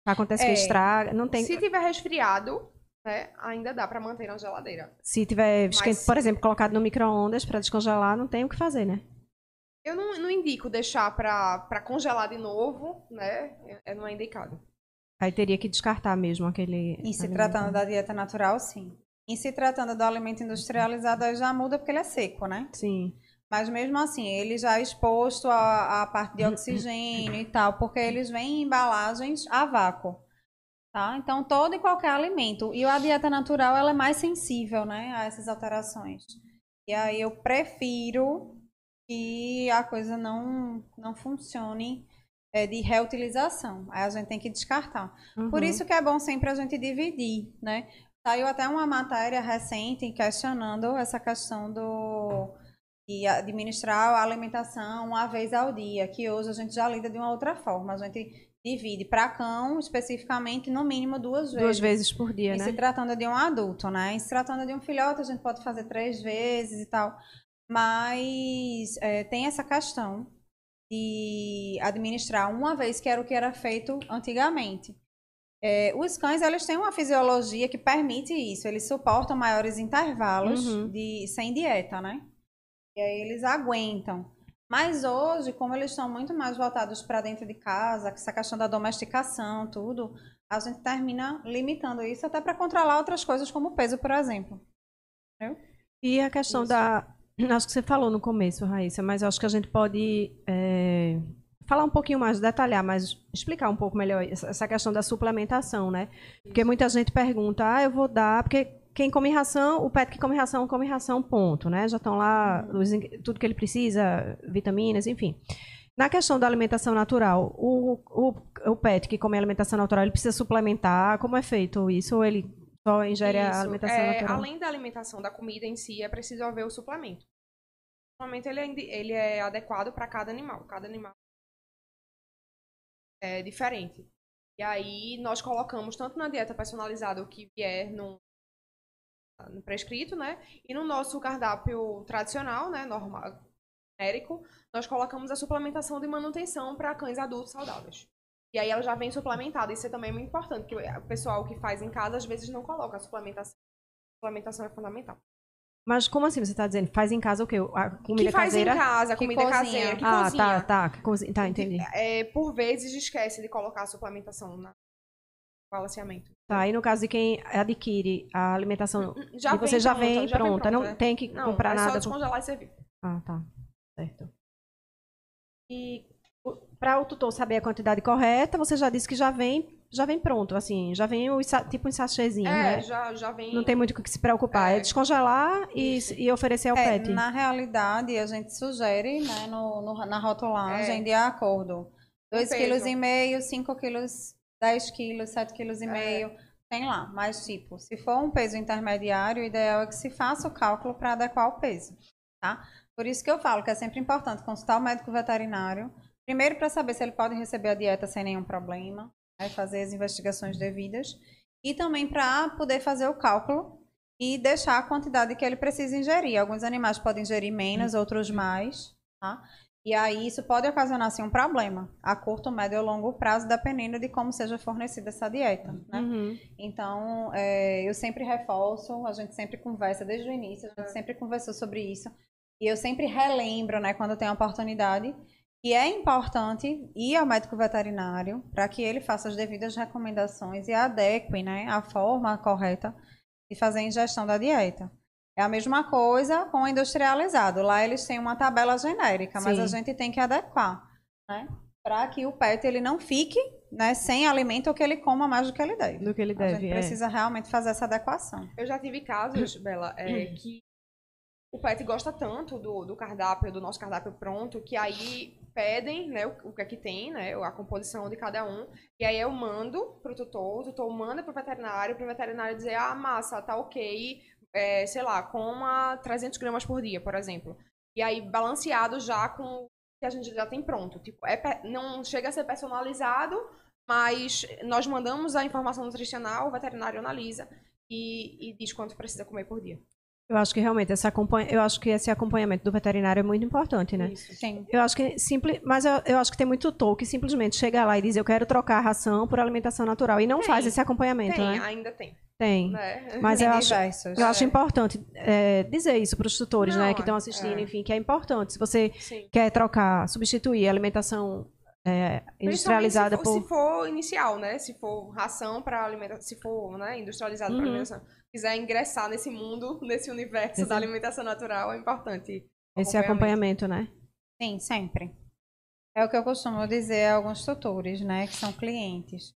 acontece que É. estraga, não tem... Se tiver resfriado, né, ainda dá pra manter na geladeira. Se tiver, Mas por exemplo, colocado no micro-ondas para descongelar, não tem o que fazer, né? Eu não, não indico deixar pra congelar de novo, né? É, não é indicado. Aí teria que descartar mesmo aquele. Em se alimento. tratando da dieta natural, sim. Em se tratando do alimento industrializado, aí já muda porque ele é seco, né? Sim. Mas mesmo assim, ele já é exposto à, à parte de oxigênio e tal, porque eles vêm em embalagens a vácuo. Tá? Então, todo e qualquer alimento. E a dieta natural, ela é mais sensível, né, a essas alterações. E aí eu prefiro que a coisa não, não funcione é, de reutilização. Aí a gente tem que descartar. Por Uhum. isso que é bom sempre a gente dividir, né? Saiu até uma matéria recente questionando essa questão do de administrar a alimentação uma vez ao dia, que hoje a gente já lida de uma outra forma. A gente divide para cão, especificamente, no mínimo duas vezes. Duas vezes por dia, Em né? se tratando de um adulto, né? Em se tratando de um filhote, a gente pode fazer três vezes e tal. Mas é, tem essa questão de administrar uma vez, que era o que era feito antigamente. É, os cães, eles têm uma fisiologia que permite isso. Eles suportam maiores intervalos Uhum. de, sem dieta, né? E aí eles aguentam. Mas hoje, como eles estão muito mais voltados para dentro de casa, essa questão da domesticação, tudo, a gente termina limitando isso até para controlar outras coisas, como o peso, por exemplo. Entendeu? E a questão Isso. da. Acho que você falou no começo, Raíssa, mas acho que a gente pode é, falar um pouquinho mais, detalhar, mas explicar um pouco melhor essa questão da suplementação, né? Porque muita gente pergunta, ah, eu vou dar, porque quem come ração, o pet que come ração, come ração, ponto, né? Já estão lá os in- tudo que ele precisa, vitaminas, enfim. Na questão da alimentação natural, o, o, o pet que come alimentação natural, ele precisa suplementar? Como é feito isso? Ou ele só ingere a Isso, alimentação é, natural? Além da alimentação da comida em si, é preciso haver o suplemento. O suplemento ele é, ele é adequado para cada animal. Cada animal é diferente. E aí nós colocamos tanto na dieta personalizada o que vier no, no prescrito, né? E no nosso cardápio tradicional, né? Normal, genérico, nós colocamos a suplementação de manutenção para cães adultos saudáveis. E aí ela já vem suplementada. Isso é também muito importante, porque o pessoal que faz em casa às vezes não coloca a suplementação. A suplementação é fundamental. Mas como assim você está dizendo? Faz em casa o quê? A comida que faz caseira? em casa, Que comida cozinha. caseira, que ah, cozinha. tá, tá. que cozinha. Tá, entendi. É, por vezes esquece de colocar a suplementação na- no balanceamento. Tá, e no caso de quem adquire a alimentação, Já e você vem já pronta, vem já vem pronta, não né? tem que Não, comprar é só nada. descongelar e servir. Ah, tá. Certo. E para o tutor saber a quantidade correta, você já disse que já vem, já vem pronto, assim, já vem o, tipo um sachêzinho, É, né? já, já vem. Não tem muito com o que se preocupar. É, É. descongelar e, e oferecer ao É, pet. na realidade, a gente sugere né, no, no- na rotulagem É. de acordo. 2,5 peso. kg, 5 kg, 10 kg, 7 kg e É. meio. Tem lá, mas tipo, se for um peso intermediário, o ideal é que se faça o cálculo para adequar o peso, tá? Por isso que eu falo que é sempre importante consultar o médico veterinário, primeiro para saber se ele pode receber a dieta sem nenhum problema, né, fazer as investigações devidas, e também para poder fazer o cálculo e deixar a quantidade que ele precisa ingerir. Alguns animais podem ingerir menos, outros mais, tá? E aí isso pode ocasionar assim, um problema a curto, médio ou longo prazo, dependendo de como seja fornecida essa dieta, né? Uhum. Então, é, eu sempre reforço, a gente sempre conversa desde o início, a gente sempre conversou sobre isso. E eu sempre relembro, né, quando tem a oportunidade, que é importante ir ao médico veterinário para que ele faça as devidas recomendações e adeque, né, a forma correta de fazer a ingestão da dieta. É a mesma coisa com o industrializado. Lá eles têm uma tabela genérica, mas Sim. a gente tem que adequar, né? Para que o pet ele não fique né, sem alimento ou que ele coma mais do que ele deve. Do que ele A deve. gente é. precisa realmente fazer essa adequação. Eu já tive casos, Bela, é, que o pet gosta tanto do, do cardápio, do nosso cardápio pronto, que aí pedem, né, o, o que é que tem, né, a composição de cada um, e aí eu mando pro tutor, o tutor manda pro veterinário, pro veterinário dizer, ah, massa, tá ok, é, sei lá, coma 300 gramas por dia, por exemplo. E aí balanceado já com o que a gente já tem pronto. Tipo, é, não chega a ser personalizado, mas nós mandamos a informação nutricional, o veterinário analisa e, e diz quanto precisa comer por dia. Eu acho que realmente esse acompanha... eu acho que esse acompanhamento do veterinário é muito importante, né? Isso. Sim. Eu acho que simples, mas eu, eu acho que tem muito tutor que simplesmente chega lá e diz eu quero trocar a ração por alimentação natural e não Tem. faz esse acompanhamento, Tem, né? ainda tem. Tem. Né? Mas eu acho, diversos. eu acho É. importante é, dizer isso para os tutores, Não, né, que estão assistindo, é. enfim, que é importante. Se você Sim. quer trocar, substituir a alimentação é, industrializada por se for, se for inicial, né? Se for ração para alimentação, se for né, industrializado para Uhum. alimentação. Quiser ingressar nesse mundo, nesse universo Esse- da alimentação natural, é importante. esse acompanhamento, né? Sim, sempre. É o que eu costumo dizer a alguns tutores, né, que são clientes.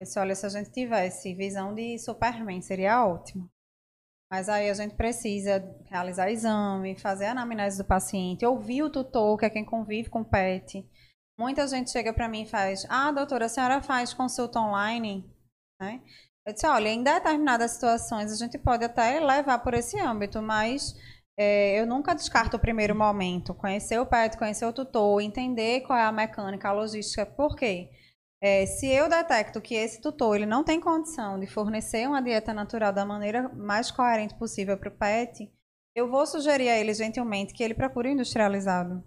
Disse, olha, se a gente tivesse visão de Superman, seria ótimo. Mas aí a gente precisa realizar exame, fazer a anamnese do paciente, ouvir o tutor, que é quem convive com o pet. Muita gente chega para mim e faz, ah, doutora, a senhora faz consulta online? Né? Eu disse, olha, em determinadas situações a gente pode até levar por esse âmbito, mas é, eu nunca descarto o primeiro momento. Conhecer o pet, conhecer o tutor, entender qual é a mecânica, a logística. Por quê? É, se eu detecto que esse tutor ele não tem condição de fornecer uma dieta natural da maneira mais coerente possível para o pet, eu vou sugerir a ele gentilmente que ele procure industrializado,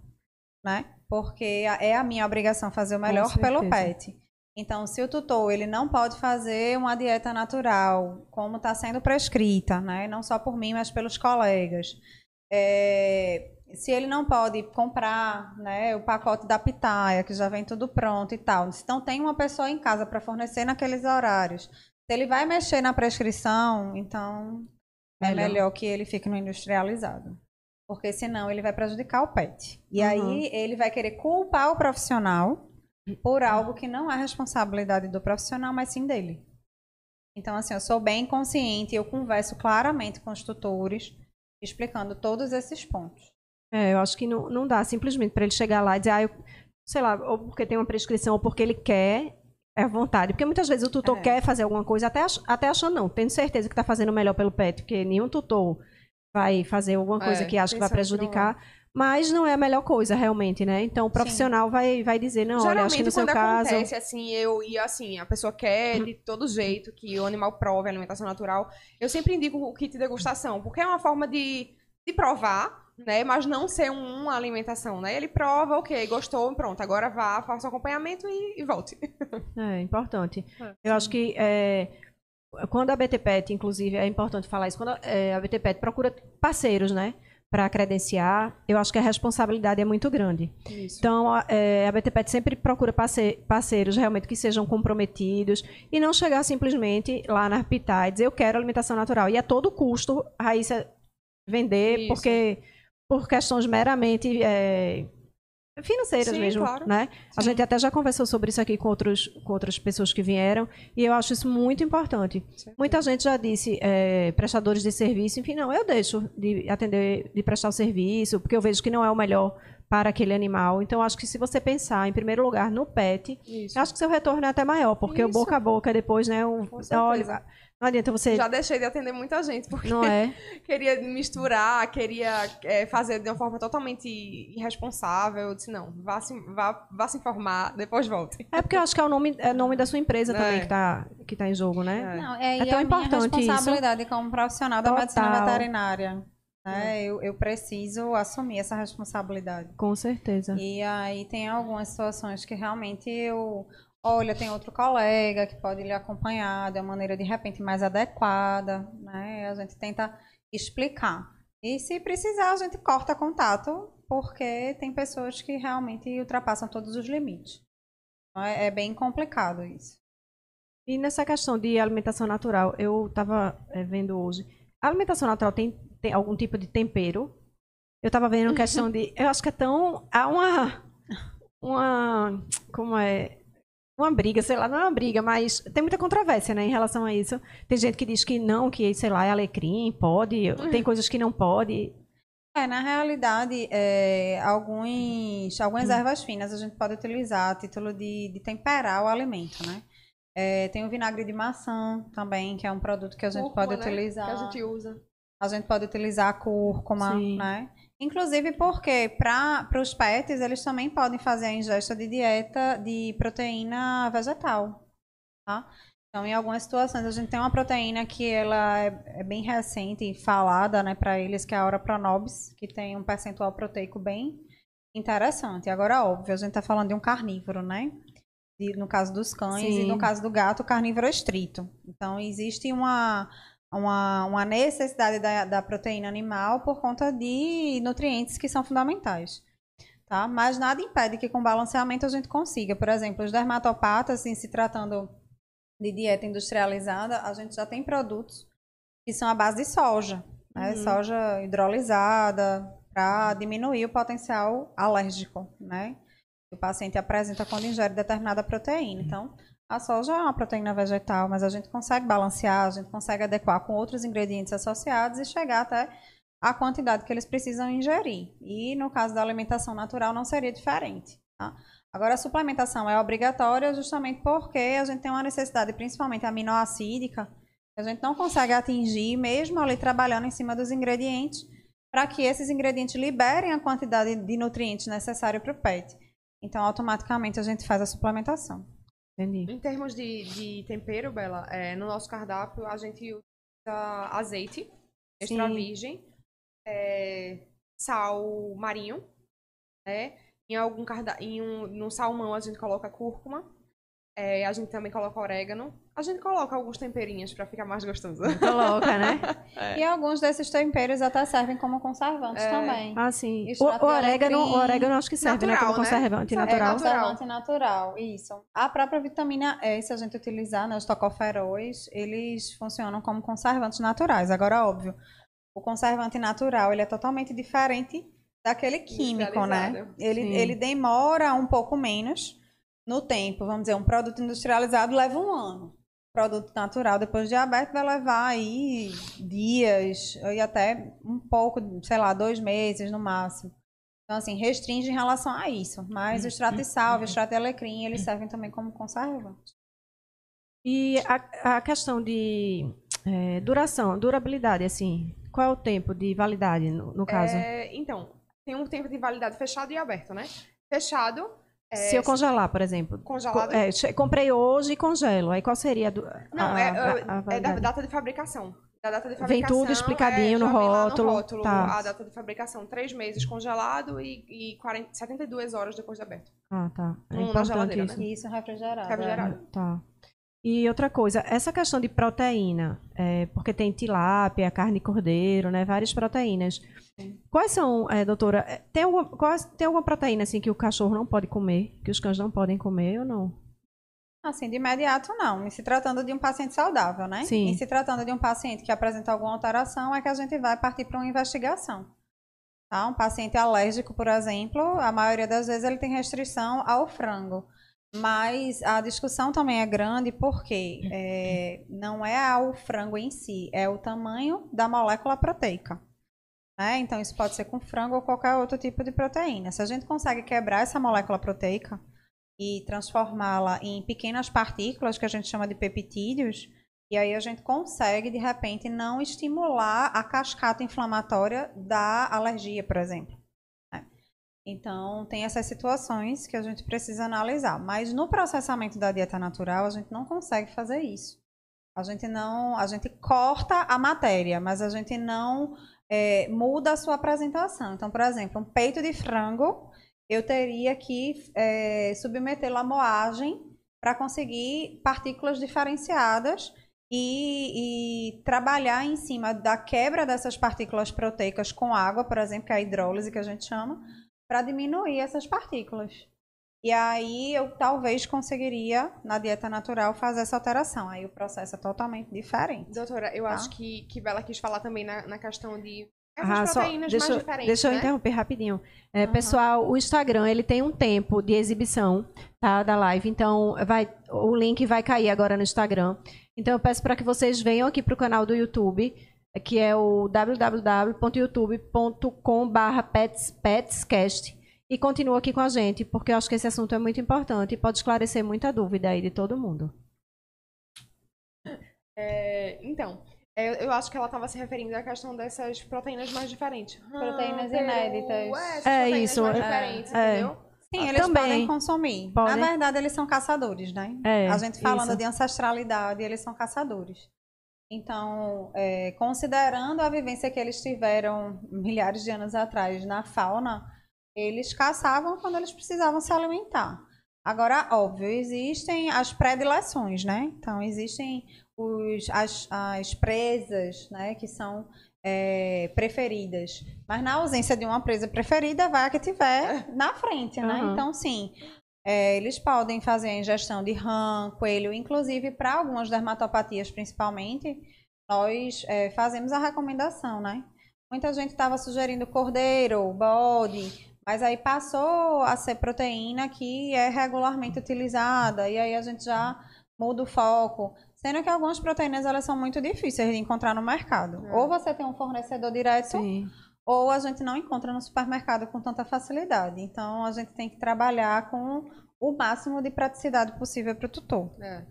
né? Porque é a minha obrigação fazer o melhor pelo pet. Então, se o tutor ele não pode fazer uma dieta natural, como está sendo prescrita, né? Não só por mim, mas pelos colegas. é, se ele não pode comprar né, o pacote da pitaia, que já vem tudo pronto e tal, se não tem uma pessoa em casa para fornecer naqueles horários, se ele vai mexer na prescrição, então é Melhor. melhor que ele fique no industrializado. Porque senão ele vai prejudicar o pet. E Uhum. aí ele vai querer culpar o profissional por algo que não é responsabilidade do profissional, mas sim dele. Então, assim, eu sou bem consciente, eu converso claramente com os tutores, explicando todos esses pontos. É, eu acho que não, não dá simplesmente para ele chegar lá e dizer, ah, eu, sei lá, ou porque tem uma prescrição, ou porque ele quer, é vontade. Porque muitas vezes o tutor É. quer fazer alguma coisa, até, até achando não, tendo certeza que está fazendo melhor pelo pet, porque nenhum tutor vai fazer alguma coisa É, que acha que vai pensando que não prejudicar, mas não é a melhor coisa, realmente, né? Então o profissional vai, vai dizer, não, olha, acho que Geralmente, no seu caso... acontece assim, eu e assim, a pessoa quer de todo jeito que o animal prove a alimentação natural, eu sempre indico o kit de degustação, porque é uma forma de, de provar, né? Mas não ser um- uma alimentação, né? Ele prova, ok, gostou, pronto, agora vá, faça o acompanhamento e, e volte. É importante. É, Eu acho que é, quando a BTPET, inclusive, é importante falar isso, quando é, a BTPET procura parceiros, né, para credenciar, eu acho que a responsabilidade é muito grande. Isso. Então, a, é, a BTPET sempre procura parce- parceiros realmente que sejam comprometidos e não chegar simplesmente lá na Pitar e dizer eu quero alimentação natural. E a todo custo, a Raíssa vender, Isso. porque por questões meramente é, financeiras Sim, mesmo, claro. né? A Sim. gente até já conversou sobre isso aqui com, outros, com outras pessoas que vieram e eu acho isso muito importante. Muita gente já disse, é, prestadores de serviço, enfim, não, eu deixo de atender, de prestar o serviço, porque eu vejo que não é o melhor para aquele animal. Então, acho que se você pensar, em primeiro lugar, no pet, acho que seu retorno é até maior, porque o Isso. boca a boca depois, né? O, certeza. olha, não adianta você. Já deixei de atender muita gente, porque Não é? queria misturar, queria é, fazer de uma forma totalmente irresponsável. Eu disse, não, vá se, vá, vá se informar, depois volte. É porque eu acho que é o nome, é o nome da sua empresa É. também que tá, que tá em jogo, né? É. Não, é, É tão a minha importante isso. responsabilidade como profissional da medicina Total. veterinária. Né? Eu, eu preciso assumir essa responsabilidade. Com certeza. E aí tem algumas situações que realmente eu. Olha, tem outro colega que pode lhe acompanhar de uma maneira de repente mais adequada, né? A gente tenta explicar. E se precisar, a gente corta contato, porque tem pessoas que realmente ultrapassam todos os limites. Então, é, é bem complicado isso. E nessa questão de alimentação natural, eu estava vendo hoje. A alimentação natural tem, tem algum tipo de tempero? Eu estava vendo questão de. Eu acho que é tão. Há uma. Uma. Como é? Uma briga, sei lá, não é uma briga, mas tem muita controvérsia, né, em relação a isso. Tem gente que diz que não, que, sei lá, é alecrim, pode. Tem coisas que não pode. É, na realidade, é, alguns, algumas ervas finas a gente pode utilizar a título de, de temperar o alimento, né? É, tem o vinagre de maçã também, que é um produto que a gente Cúrcuma, pode né, utilizar. Que a gente usa. A gente pode utilizar a cúrcuma, Sim. né? Inclusive porque para os pets eles também podem fazer a ingesta de dieta de proteína vegetal, tá? Então, em algumas situações, a gente tem uma proteína que ela é, é bem recente e falada, né, para eles, que é a Ora Pronobis, que tem um percentual proteico bem interessante. Agora, óbvio, a gente está falando de um carnívoro, né? De- no caso dos cães e Sim. no caso do gato, carnívoro estrito. Então, existe uma uma, uma necessidade da, da proteína animal por conta de nutrientes que são fundamentais. Tá? Mas nada impede que com balanceamento a gente consiga. Por exemplo, os dermatopatas, assim, se tratando de dieta industrializada, a gente já tem produtos que são à base de soja. Né? Uhum. Soja hidrolisada para diminuir o potencial alérgico, né? O paciente apresenta quando ingere determinada proteína. Então, a soja é uma proteína vegetal, mas a gente consegue balancear, a gente consegue adequar com outros ingredientes associados e chegar até a quantidade que eles precisam ingerir. E no caso da alimentação natural não seria diferente. Tá? Agora, a suplementação é obrigatória justamente porque a gente tem uma necessidade, principalmente aminoácidica, que a gente não consegue atingir, mesmo ali trabalhando em cima dos ingredientes, para que esses ingredientes liberem a quantidade de nutrientes necessária para o PET. Então, automaticamente a gente faz a suplementação. Entendi. Em termos de, de tempero, Bela, é, no nosso cardápio a gente usa azeite extra Sim. virgem, é, sal marinho, né? Em algum carda em um, no salmão a gente coloca cúrcuma, É, a gente também coloca orégano. A gente coloca alguns temperinhos pra ficar mais gostoso. Coloca, né? E alguns desses temperos até servem como conservantes É. também. Ah, sim. O, o orégano, o orégano acho que serve, né? Natural, Como né? conservante É, É natural. natural. conservante natural, isso. A própria vitamina E, se a gente utilizar, né, os tocoferóis, eles funcionam como conservantes naturais. Agora, óbvio, o conservante natural, ele é totalmente diferente daquele químico, né? Ele, Sim. ele demora um pouco menos no tempo. Vamos dizer, um produto industrializado leva um ano. Produto natural, depois de aberto, vai levar aí dias, e até um pouco, sei lá, dois meses no máximo. Então, assim, restringe em relação a isso. Mas o extrato de salve, o extrato de alecrim, eles servem também como conservante. E a, a questão de é, duração, durabilidade, assim, qual é o tempo de validade, no, no caso? É, então, tem um tempo de validade fechado e aberto, né? Fechado, é, Se eu congelar, por exemplo. congelado. Co- é, comprei hoje e congelo. Aí qual seria a, du- Não, a- é, a- é- a é da data de fabricação. Da data de Vem fabricação. tudo explicadinho é, no vem lá rótulo, rótulo tá. A data de fabricação, três meses congelado e, e 40, 72 horas depois de aberto. Ah, tá. É na importante geladeira, isso. né? Isso refrigerado. Refrigerado. Tá. E outra coisa, essa questão de proteína, é, porque tem tilápia, carne de cordeiro, né? Várias proteínas. Quais são, é, doutora, é, tem alguma, tem alguma proteína assim que o cachorro não pode comer, que os cães não podem comer ou não? Assim, de imediato não. Em se tratando de um paciente saudável, né? Sim. Em se tratando de um paciente que apresenta alguma alteração, é que a gente vai partir para uma investigação. Tá? Um paciente alérgico, por exemplo, a maioria das vezes ele tem restrição ao frango. Mas a discussão também é grande porque é, não é ao frango em si, é o tamanho da molécula proteica. né? Então, isso pode ser com frango ou qualquer outro tipo de proteína. Se a gente consegue quebrar essa molécula proteica, e transformá-la em pequenas partículas que a gente chama de peptídeos, e aí a gente consegue de repente não estimular a cascata inflamatória da alergia, por exemplo. Então, tem essas situações que a gente precisa analisar, mas no processamento da dieta natural a gente não consegue fazer isso. A gente não, a gente corta a matéria, mas a gente não é, muda a sua apresentação. Então, por exemplo, um peito de frango eu teria que é, submetê-lo à moagem para conseguir partículas diferenciadas e, e trabalhar em cima da quebra dessas partículas proteicas com água, por exemplo, que é a hidrólise que a gente chama, para diminuir essas partículas. E aí eu talvez conseguiria, na dieta natural, fazer essa alteração. Aí o processo é totalmente diferente. Doutora, eu Tá. acho que, que Bela quis falar também na, na questão de essas Ah, só, proteínas deixa, mais eu- diferentes, deixa eu né? interromper rapidinho. É, Aham. Pessoal, o Instagram ele tem um tempo de exibição tá, da live, então vai, o link vai cair agora no Instagram. Então eu peço para que vocês venham aqui para o canal do YouTube, que é o www.youtube.com/petscast e continua aqui com a gente, porque eu acho que esse assunto é muito importante e pode esclarecer muita dúvida aí de todo mundo. É, então, é, eu, acho que ela estava se referindo à questão dessas proteínas mais diferentes. Proteínas peru, inéditas. É, É proteínas isso, mais é, diferentes, é. entendeu? Sim, Ah, eles também. podem consumir. Podem. Na verdade, eles são caçadores, né? É, a gente falando isso. de ancestralidade, eles são caçadores. Então, é, considerando a vivência que eles tiveram milhares de anos atrás na fauna, eles caçavam quando eles precisavam se alimentar. Agora, óbvio, existem as predileções, né? Então, existem os, as, as presas, né? Que são é, preferidas. Mas na ausência de uma presa preferida, vai a que tiver na frente, né? Aham. Então, sim, é, eles podem fazer a ingestão de rã, coelho, inclusive para algumas dermatopatias, principalmente, nós é, fazemos a recomendação, né? Muita gente estava sugerindo cordeiro, bode, mas aí passou a ser proteína que é regularmente utilizada, e aí a gente já muda o foco. Sendo que algumas proteínas elas são muito difíceis de encontrar no mercado. É. Ou você tem um fornecedor direto, Sim. Ou a gente não encontra no supermercado com tanta facilidade. Então a gente tem que trabalhar com o máximo de praticidade possível para o tutor. É.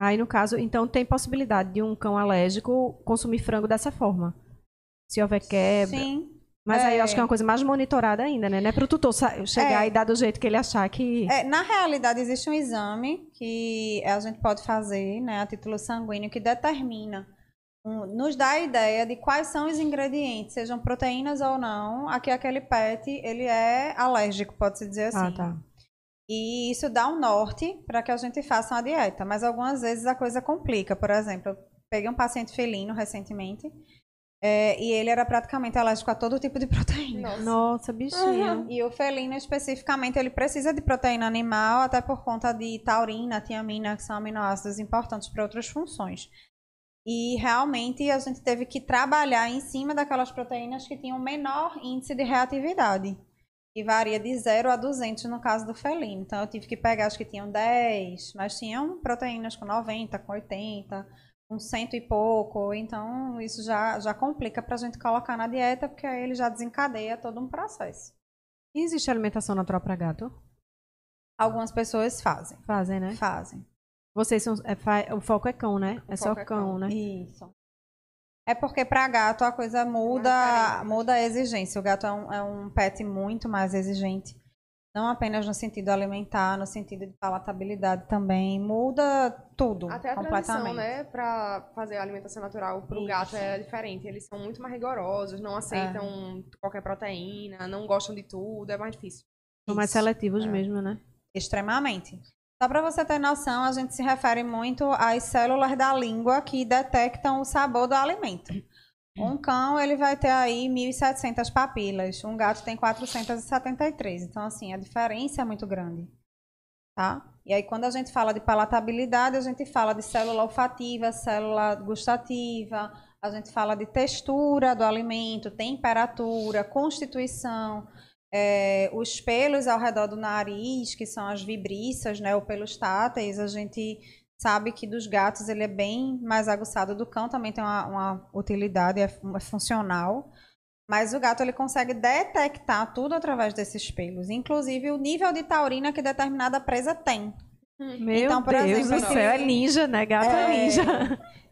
Aí, no caso, então tem possibilidade de um cão alérgico consumir frango dessa forma. Se houver quebra. Sim. Mas aí É. eu acho que é uma coisa mais monitorada ainda, né? Não é pro tutor sa- chegar É. e dar do jeito que ele achar que. É, na realidade, existe um exame que a gente pode fazer, né, a título sanguíneo, que determina, nos dá a ideia de quais são os ingredientes, sejam proteínas ou não, a que aquele pet ele é alérgico, pode-se dizer assim. Ah, tá. E isso dá um norte para que a gente faça uma dieta. Mas algumas vezes a coisa complica. Por exemplo, eu peguei um paciente felino recentemente é, e ele era praticamente alérgico a todo tipo de proteína. Nossa. Nossa, bichinho. E o felino, especificamente, ele precisa de proteína animal, até por conta de taurina, tiamina, que são aminoácidos importantes para outras funções. E realmente a gente teve que trabalhar em cima daquelas proteínas que tinham menor índice de reatividade. E varia de 0 a 200 no caso do felino. Então eu tive que pegar as que tinham 10, mas tinham proteínas com 90, com 80, com cento e pouco. Então isso já, já complica para a gente colocar na dieta, porque aí ele já desencadeia todo um processo. E existe alimentação natural para gato? Algumas pessoas fazem. Fazem, né? Fazem. Vocês são. é o foco é cão, né? É só é cão, cão. né? Isso. É porque para gato a coisa muda, diferente. muda a exigência. O gato é um, é um pet muito mais exigente. Não apenas no sentido alimentar, no sentido de palatabilidade também. Muda tudo Até a completamente. tradição, né, pra fazer a alimentação natural pro Isso. gato é diferente. Eles são muito mais rigorosos, não aceitam qualquer proteína, não gostam de tudo, é mais difícil. São mais seletivos É. mesmo, né? Extremamente. Só para você ter noção, a gente se refere muito às células da língua que detectam o sabor do alimento. Um cão, ele vai ter aí 1.700 papilas. Um gato tem 473. Então, assim, a diferença é muito grande. Tá? E aí, quando a gente fala de palatabilidade, a gente fala de célula olfativa, célula gustativa, a gente fala de textura do alimento, temperatura, constituição, é, os pelos ao redor do nariz, que são as vibriças, né, ou pelos táteis, a gente sabe que dos gatos ele é bem mais aguçado, do cão também tem uma, uma utilidade, é, é funcional, mas o gato ele consegue detectar tudo através desses pelos, inclusive o nível de taurina que determinada presa tem. Meu Então, por Deus exemplo, do céu, é ninja, né? Gato é, É, ninja.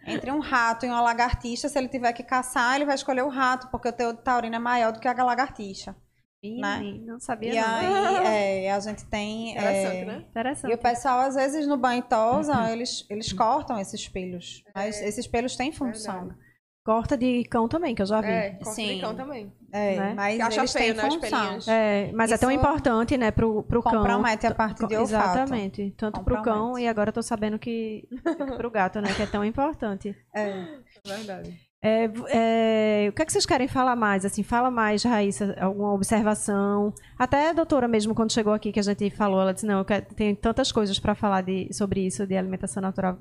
Entre um rato e uma lagartixa, se ele tiver que caçar, ele vai escolher o rato, porque o teor de taurina é maior do que a lagartixa. Né? Ih, Não sabia E não. aí, é, a gente tem. Interessante, é, né? E o pessoal, às vezes, no banho tosa, eles, eles cortam esses pelos. Mas esses pelos têm função. Verdade. Corta de cão também, que eu já vi. É, Sim. complicão também. É, Né? mas Que acha eles feio, têm né, função. É, mas é tão Isso importante, né, pro, pro cão. Compromete a parte de olfato. Exatamente. Tanto pro cão Compromete. e agora eu tô sabendo que pro gato, né, que é tão importante. É. Verdade. É, é, o que, é que vocês querem falar mais? Assim, fala mais, Raíssa, alguma observação. Até a doutora mesmo, quando chegou aqui, que a gente falou, ela disse, não, eu quero, tem tantas coisas para falar de, sobre isso, de alimentação natural.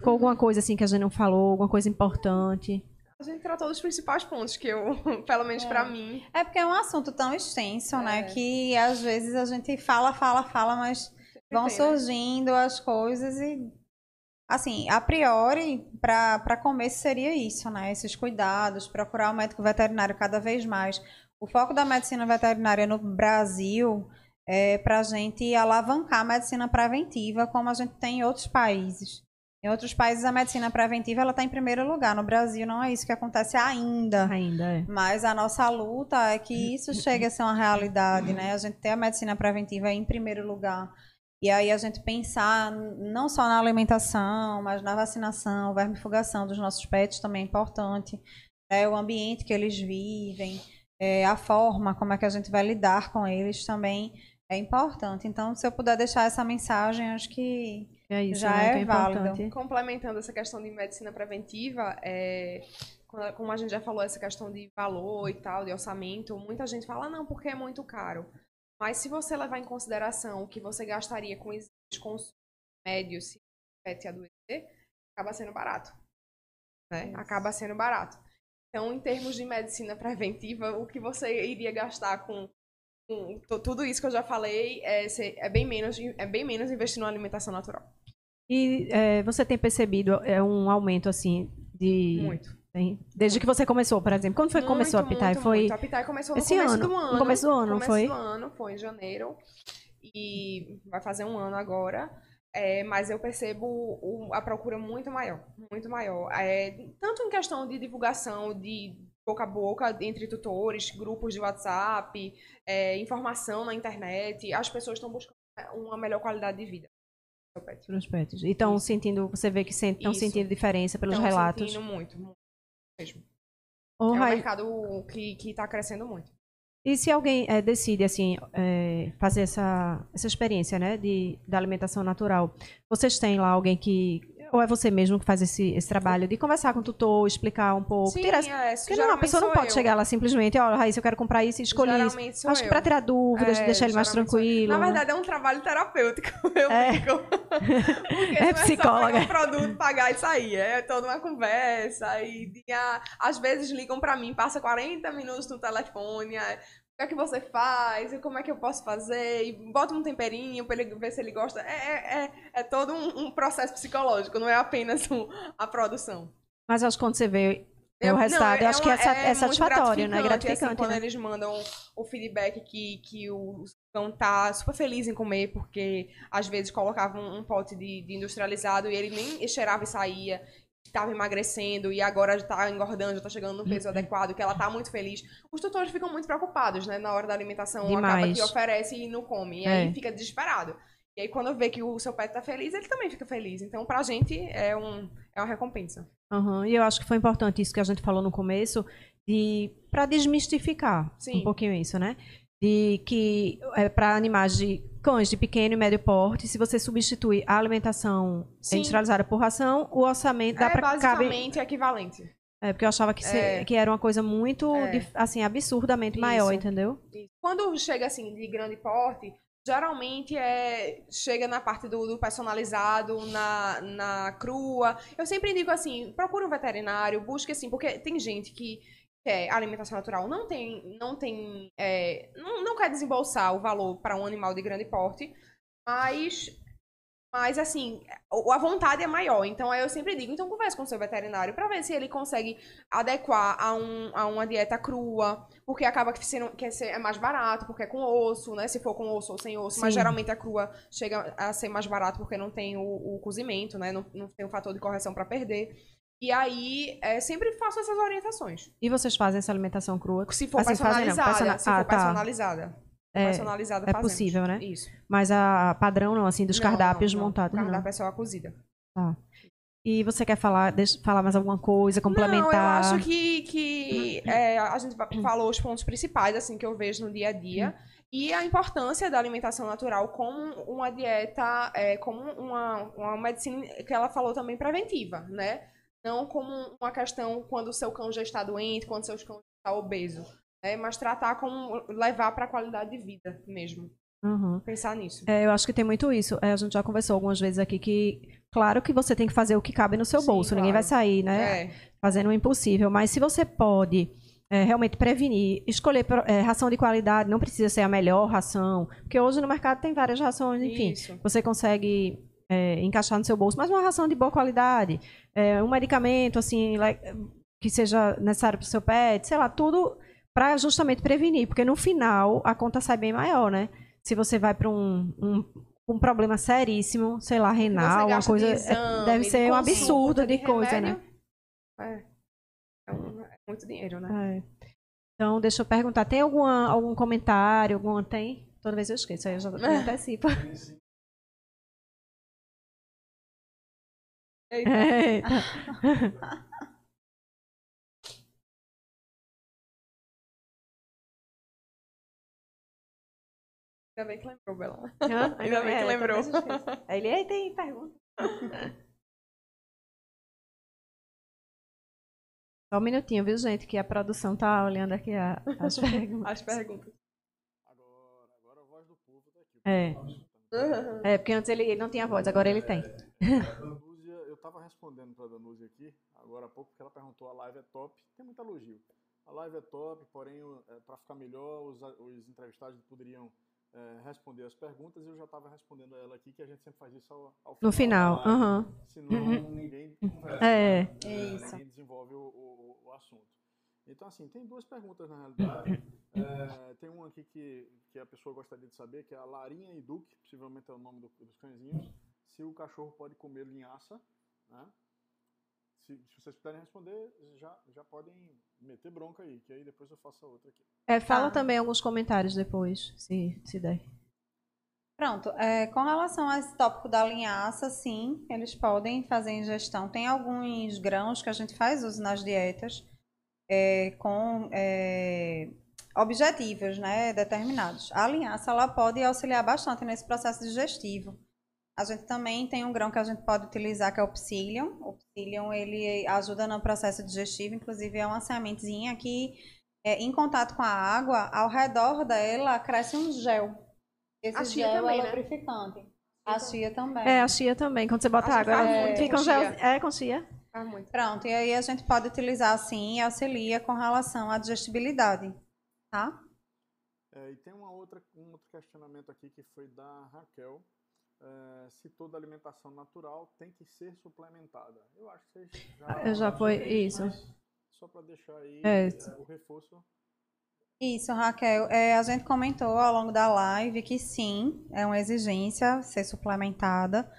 Ficou alguma coisa assim que a gente não falou, alguma coisa importante? A gente tratou dos principais pontos que eu, pelo menos pra mim, É porque é um assunto tão extenso, né? É. Que às vezes a gente fala, fala, fala, mas vão tem, né? surgindo as coisas e. Assim, a priori, para começo seria isso, né? Esses cuidados, procurar o médico veterinário cada vez mais. O foco da medicina veterinária no Brasil é para a gente alavancar a medicina preventiva, como a gente tem em outros países. Em outros países, a medicina preventiva ela está em primeiro lugar. No Brasil, não é isso que acontece ainda. Ainda é. Mas a nossa luta é que isso chegue a ser uma realidade, né? A gente ter a medicina preventiva em primeiro lugar. E aí a gente pensar não só na alimentação, mas na vacinação, vermifugação dos nossos pets também é importante. né? O ambiente que eles vivem, é, a forma como é que a gente vai lidar com eles também é importante. Então, se eu puder deixar essa mensagem, acho que É isso, Já né, é é válido. complementando essa questão de medicina preventiva, é, como a gente já falou, essa questão de valor e tal, de orçamento, muita gente fala, "Ah, não, porque é muito caro. Mas se você levar em consideração o que você gastaria com exames consumos médios se o pet adoecer, acaba sendo barato. Né? Isso. Acaba sendo barato. Então, em termos de medicina preventiva, o que você iria gastar com, com tudo isso que eu já falei é, é bem menos, é bem menos investir numa alimentação natural. E é, você tem percebido é, um aumento, assim, de... Muito. Desde que você começou, por exemplo. Quando foi que começou a Pitai? Foi... muito. A Pitai começou no esse começo ano, do no ano. começo do ano, começo foi? do ano, foi em janeiro. E vai fazer um ano agora. É, mas eu percebo o- a procura muito maior. Muito maior. É, tanto em questão de divulgação de boca a boca entre tutores, grupos de WhatsApp, é, informação na internet. As pessoas estão buscando uma melhor qualidade de vida. do seu pet. Pros pets. E estão sentindo, você vê que estão sentindo diferença pelos Estão relatos. sentindo muito, muito mesmo. Ô, é um mercado que, que tá crescendo muito. E se alguém é, decide assim é, fazer essa, essa experiência, né, de da alimentação natural, vocês têm lá alguém que ou é você mesmo que faz esse, esse trabalho de conversar com o tutor, explicar um pouco, Sim, tirar é, Porque não, a pessoa não pode eu. chegar lá simplesmente, ó, Raíssa, eu quero comprar isso e escolher isso. Acho que eu. para tirar dúvidas, É, deixar ele mais tranquilo. Na né? verdade, é um trabalho terapêutico. Eu É. brinco. Porque É não é psicóloga. só pegar um produto, pagar e sair. É toda uma conversa. E tinha- às vezes ligam pra mim, passa 40 minutos no telefone. O que é que você faz? E como é que eu posso fazer? E bota um temperinho pra ele ver se ele gosta. É, é, é, é todo um, um processo psicológico, não é apenas um- a produção. Mas eu acho que quando você vê é o não, resultado, eu acho que é, é satisfatório, né? assim, Gratificante, quando né? eles mandam o feedback que, que o cão tá super feliz em comer, porque às vezes colocavam um pote de, de industrializado e ele nem cheirava e saía, estava emagrecendo e agora já tá engordando, já tá chegando no Uhum. peso adequado, que ela tá muito feliz. Os tutores ficam muito preocupados, né? Na hora da alimentação, acaba Demais. que oferece e não come. E É. aí fica desesperado. E aí quando vê que o seu pet tá feliz, ele também fica feliz. Então, pra gente, é, um, é uma recompensa. Aham, E eu acho que foi importante isso que a gente falou no começo, de para desmistificar Sim. um pouquinho isso, né? De que é, para animais de cães de pequeno e médio porte, se você substituir a alimentação Sim. industrializada por ração, o orçamento dá é para caber. basicamente equivalente. É, porque eu achava que, se- É. que era uma coisa muito, É. assim, absurdamente maior, Isso. entendeu? Quando chega assim de grande porte, geralmente é chega na parte do, do personalizado, na, na crua. Eu sempre digo assim, procure um veterinário, busque assim, porque tem gente que quer alimentação natural, não tem, não tem, é, não, não quer desembolsar o valor para um animal de grande porte, mas mas assim, a vontade é maior. Então aí eu sempre digo, então converse com o seu veterinário para ver se ele consegue adequar a, um, a uma dieta crua, porque acaba que, sendo, que é é mais barato, porque é com osso, né? Se for com osso ou sem osso. Mas Sim. geralmente a crua chega a ser mais barato porque não tem o, o cozimento, né? Não, não tem o fator de correção para perder. E aí, é, sempre faço essas orientações. E vocês fazem essa alimentação crua? Se for Assim, fazem não, personalizada, persona- se Ah, for tá. personalizada. É, personalizada é fazemos. possível, né? Isso. Mas a padrão não, assim, dos Não, cardápios não, não. montados, não. Cardápio é só a cozida. E você quer falar, deixa, falar mais alguma coisa, complementar? Não, eu acho que, que é, a gente falou os pontos principais, assim, que eu vejo no dia a dia. E a importância da alimentação natural como uma dieta, é, como uma, uma medicina que ela falou também preventiva, né? Não como uma questão quando o seu cão já está doente, quando o seu cão já está obeso. Né? Mas tratar como levar para a qualidade de vida mesmo. Uhum. Pensar nisso. É, eu acho que tem muito isso. É, a gente já conversou algumas vezes aqui que, claro que você tem que fazer o que cabe no seu Sim, bolso. Ninguém vai claro. sair, né? É, Fazendo o impossível. Mas se você pode é, realmente prevenir, escolher é, ração de qualidade, não precisa ser a melhor ração, porque hoje no mercado tem várias rações, enfim. Isso. Você consegue é, encaixar no seu bolso, mas uma ração de boa qualidade, é, um medicamento assim que seja necessário para o seu pet, sei lá, tudo para justamente prevenir, porque no final a conta sai bem maior, né? Se você vai para um, um, um problema seríssimo, sei lá, renal, uma coisa, de é, exame, deve de ser um consulta, absurdo de, de coisa, né? remédio. É. É, um- é muito dinheiro, né? É. Então, deixa eu perguntar, tem alguma, algum comentário, alguma tem? Toda vez eu esqueço, aí eu já me antecipo. Eita. Eita. Ainda bem que lembrou, Bela. Hã? Ainda bem que É, lembrou. esqueça. Aí ele, "Ei, tem pergunta. Só um minutinho, viu, gente? Que a produção tá olhando aqui a- as perguntas. As perguntas. Agora, agora a voz do povo tá aqui. É. É, porque antes ele, ele não tinha voz, agora ele tem. Danúzia, eu tava respondendo pra Danúzia aqui, agora há pouco, porque ela perguntou, a live é top. Tem muito elogio. A live é top, porém, é, para ficar melhor, os, a- os entrevistados poderiam é, responder as perguntas e eu já estava respondendo a ela aqui, que a gente sempre faz isso ao, ao No final, live, aham. Senão ninguém conversa, É. Isso. ninguém desenvolve o, o- o assunto. Então, assim, tem duas perguntas na realidade. É, tem uma aqui que, que a pessoa gostaria de saber, que é a Larinha e Duque, possivelmente é o nome do- dos cãezinhos, se o cachorro pode comer linhaça, né? Se, se vocês puderem responder, já, já podem meter bronca aí, que aí depois eu faço a outra aqui. É, fala Tá. também alguns comentários depois, se, se der. Pronto, é, com relação a esse tópico da linhaça, sim, eles podem fazer ingestão. Tem alguns grãos que a gente faz uso nas dietas, é, com é, objetivos, né, determinados. A linhaça ela pode auxiliar bastante nesse processo digestivo. A gente também tem um grão que a gente pode utilizar que é o psyllium. O psyllium ele ajuda no processo digestivo, inclusive é uma sementezinha que é, em contato com a água, ao redor dela cresce um gel. Esse A chia gel também, é né? lubrificante. A chia também. É, a chia também. Quando você bota que água, fica com um gel. É, com chia. Muito. Pronto, e aí a gente pode utilizar assim e auxilia com relação à digestibilidade, tá? É, e tem uma outra, um outro questionamento aqui que foi da Raquel. É, se toda alimentação natural tem que ser suplementada. Eu acho que vocês já, Eu já foi- isso. Só para deixar aí É. é, o reforço. Isso, Raquel. É, a gente comentou ao longo da live que sim, é uma exigência ser suplementada,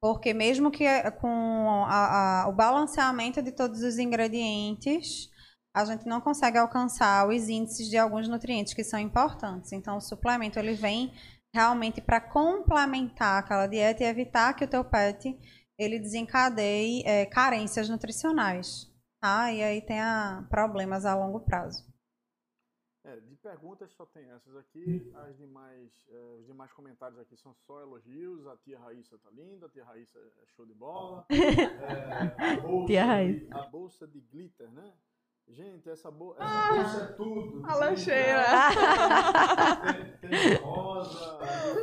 porque mesmo que é com a- a- o balanceamento de todos os ingredientes, a gente não consegue alcançar os índices de alguns nutrientes que são importantes. Então, o suplemento ele vem realmente para complementar aquela dieta e evitar que o teu pet ele desencadeie é, carências nutricionais, tá? E aí tenha problemas a longo prazo. É, de perguntas só tem essas aqui. As demais, é, os demais comentários aqui são só elogios. A tia Raíssa tá linda, a tia Raíssa é show de bola. É, a, bolsa Tia Raíssa. a bolsa de glitter, né? Gente, essa, bo essa bolsa é tudo. A lancheira. Tem, tem rosa,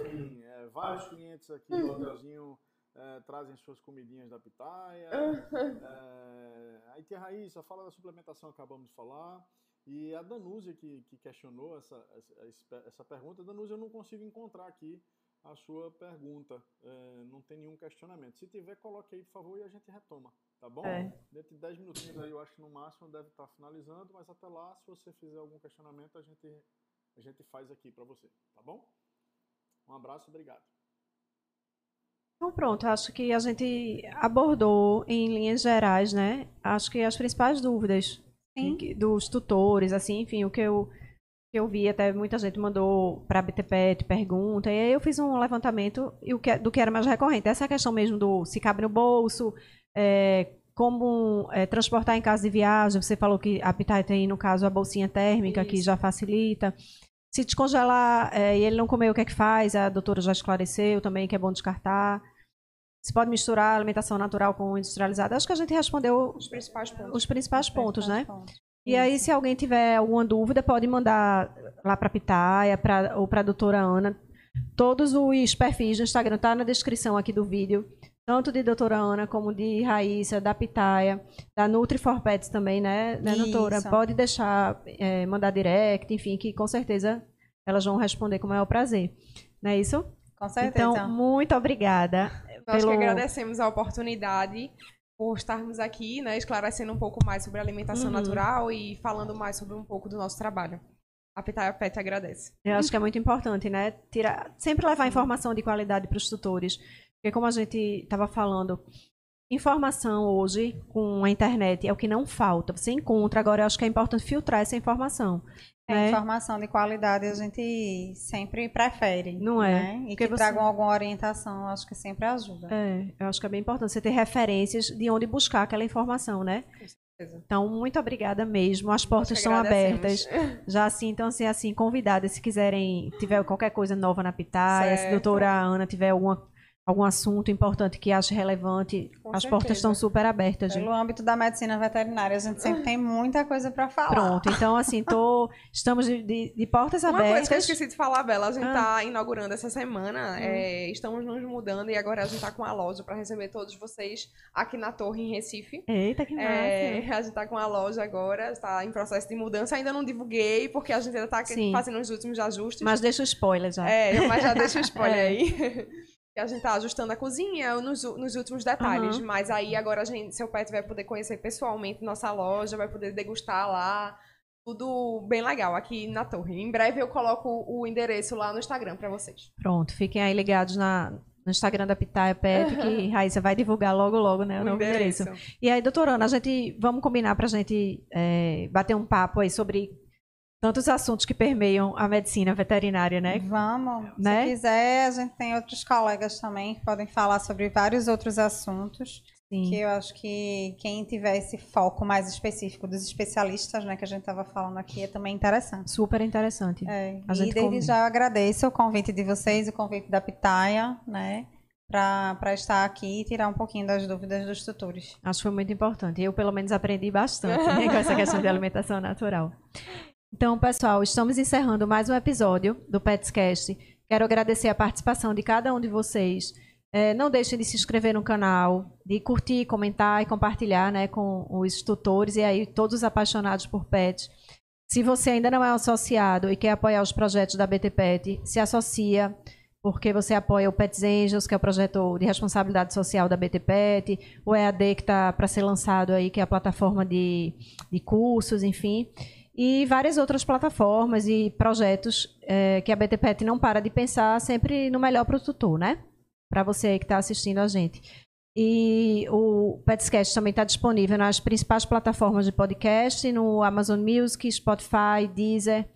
enfim, é, vários clientes aqui do hotelzinho é, trazem suas comidinhas da pitaia. É, aí tia Raíssa, fala da suplementação, acabamos de falar. E a Danúzia que, que questionou essa, essa, essa pergunta, Danúzia, eu não consigo encontrar aqui a sua pergunta. É, não tem nenhum questionamento. Se tiver, coloque aí, por favor, e a gente retoma, tá bom? É. Dentro de 10 minutinhos aí, eu acho que no máximo deve estar finalizando, mas até lá, se você fizer algum questionamento, a gente, a gente faz aqui para você, tá bom? Um abraço, obrigado. Então pronto, acho que a gente abordou em linhas gerais, né? Acho que as principais dúvidas Sim. dos tutores, assim, enfim, o que eu que eu vi, até muita gente mandou para a BTPET pergunta, e aí eu fiz um levantamento e o que, do que era mais recorrente. Essa questão mesmo do se cabe no bolso, é, como é, transportar em caso de viagem, você falou que a Pitai tem, no caso, a bolsinha térmica, que Isso. já facilita. Se descongelar é, e ele não comer, o que é que faz? A doutora já esclareceu também que é bom descartar. Se pode misturar alimentação natural com industrializada. Acho que a gente respondeu Os principais pontos. os principais pontos, né? Pontos. E aí, se alguém tiver alguma dúvida, pode mandar lá para a Pitaia pra, ou para a doutora Ana. Todos os perfis do Instagram tá na descrição aqui do vídeo. Tanto de doutora Ana como de Raíssa, da Pitaia, da Nutri for Pets também, né, né doutora? Pode deixar, é, mandar direct, enfim, que com certeza elas vão responder com o maior prazer. Não é isso? Com certeza. Então, muito obrigada. Nós pelo- que agradecemos a oportunidade por estarmos aqui, né, esclarecendo um pouco mais sobre a alimentação Uhum. natural e falando mais sobre um pouco do nosso trabalho. A Pitaia Pet agradece. Eu acho que é muito importante, né? Tirar, sempre levar informação de qualidade para os tutores. Porque como a gente estava falando, informação hoje com a internet é o que não falta. Você encontra, agora eu acho que é importante filtrar essa informação. É, né? informação de qualidade a gente sempre prefere. Não é? Né? E Porque que você- tragam alguma orientação, acho que sempre ajuda. É, eu acho que é bem importante você ter referências de onde buscar aquela informação, né? certeza. Então, muito obrigada mesmo. As portas estão abertas. Já assim, então, assim, assim, convidadas, se quiserem, tiver qualquer coisa nova na Pitaia, se a Certo. doutora Ana tiver alguma, algum assunto importante que ache relevante, Com as certeza. portas estão super abertas. gente. Pelo âmbito da medicina veterinária, a gente sempre tem muita coisa para falar. Pronto, então, assim, tô, estamos de, de- de portas Uma coisa que eu abertas. esqueci de falar, Bela, a gente Ah. tá inaugurando essa semana, é, estamos nos mudando e agora a gente tá com a loja para receber todos vocês aqui na Torre, em Recife. Eita, que massa. É, a gente tá com a loja agora, está em processo de mudança. Ainda não divulguei, porque a gente ainda tá Sim. fazendo os últimos ajustes. Mas deixa o spoiler já. É, mas já deixa o spoiler É. aí. Que a gente tá ajustando a cozinha nos, nos últimos detalhes. Uhum. Mas aí agora a gente, seu pet vai poder conhecer pessoalmente nossa loja, vai poder degustar lá. Tudo bem legal aqui na torre. Em breve eu coloco o endereço lá no Instagram pra vocês. Pronto, fiquem aí ligados na, no Instagram da Pitaia Pet, que Raíssa vai divulgar logo, logo, né, o, o novo endereço. endereço. E aí, doutora Ana, a gente vamos combinar para a gente é, bater um papo aí sobre tantos assuntos que permeiam a medicina veterinária, né? Vamos. Né? Se quiser, a gente tem outros colegas também que podem falar sobre vários outros assuntos. Sim. Que eu acho que quem tiver esse foco mais específico dos especialistas, né, que a gente estava falando aqui, é também interessante. Super interessante. É, A e desde com- já eu agradeço o convite de vocês, o convite da Pitaia, né, para estar aqui e tirar um pouquinho das dúvidas dos tutores. Acho que foi muito importante. Eu, pelo menos, aprendi bastante né, com essa questão de alimentação natural. Então, pessoal, estamos encerrando mais um episódio do Petscast. Quero agradecer a participação de cada um de vocês. É, não deixem de se inscrever no canal, de curtir, comentar e compartilhar né, com os tutores e aí todos os apaixonados por pets. Se você ainda não é associado e quer apoiar os projetos da BT Pet, se associa, porque você apoia o Pets Angels, que é o projeto de responsabilidade social da BT Pet, o EAD que está para ser lançado aí, que é a plataforma de, de cursos, enfim, e várias outras plataformas e projetos eh, que a BT Pet não para de pensar sempre no melhor para o tutor, né? Para você que está assistindo a gente. E o Petscast também está disponível nas principais plataformas de podcast, no Amazon Music, Spotify, Deezer,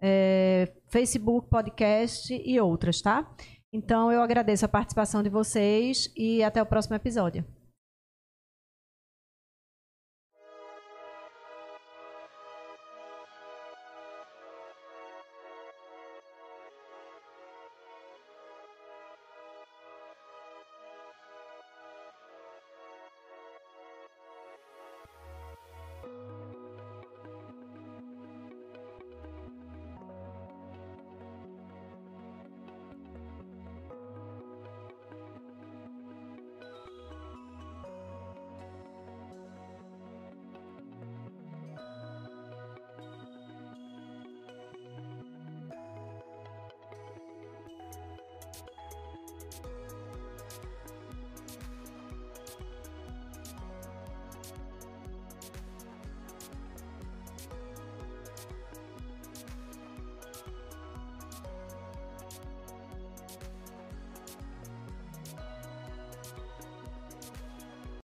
eh, Facebook Podcast e outras, tá? Então eu agradeço a participação de vocês e até o próximo episódio.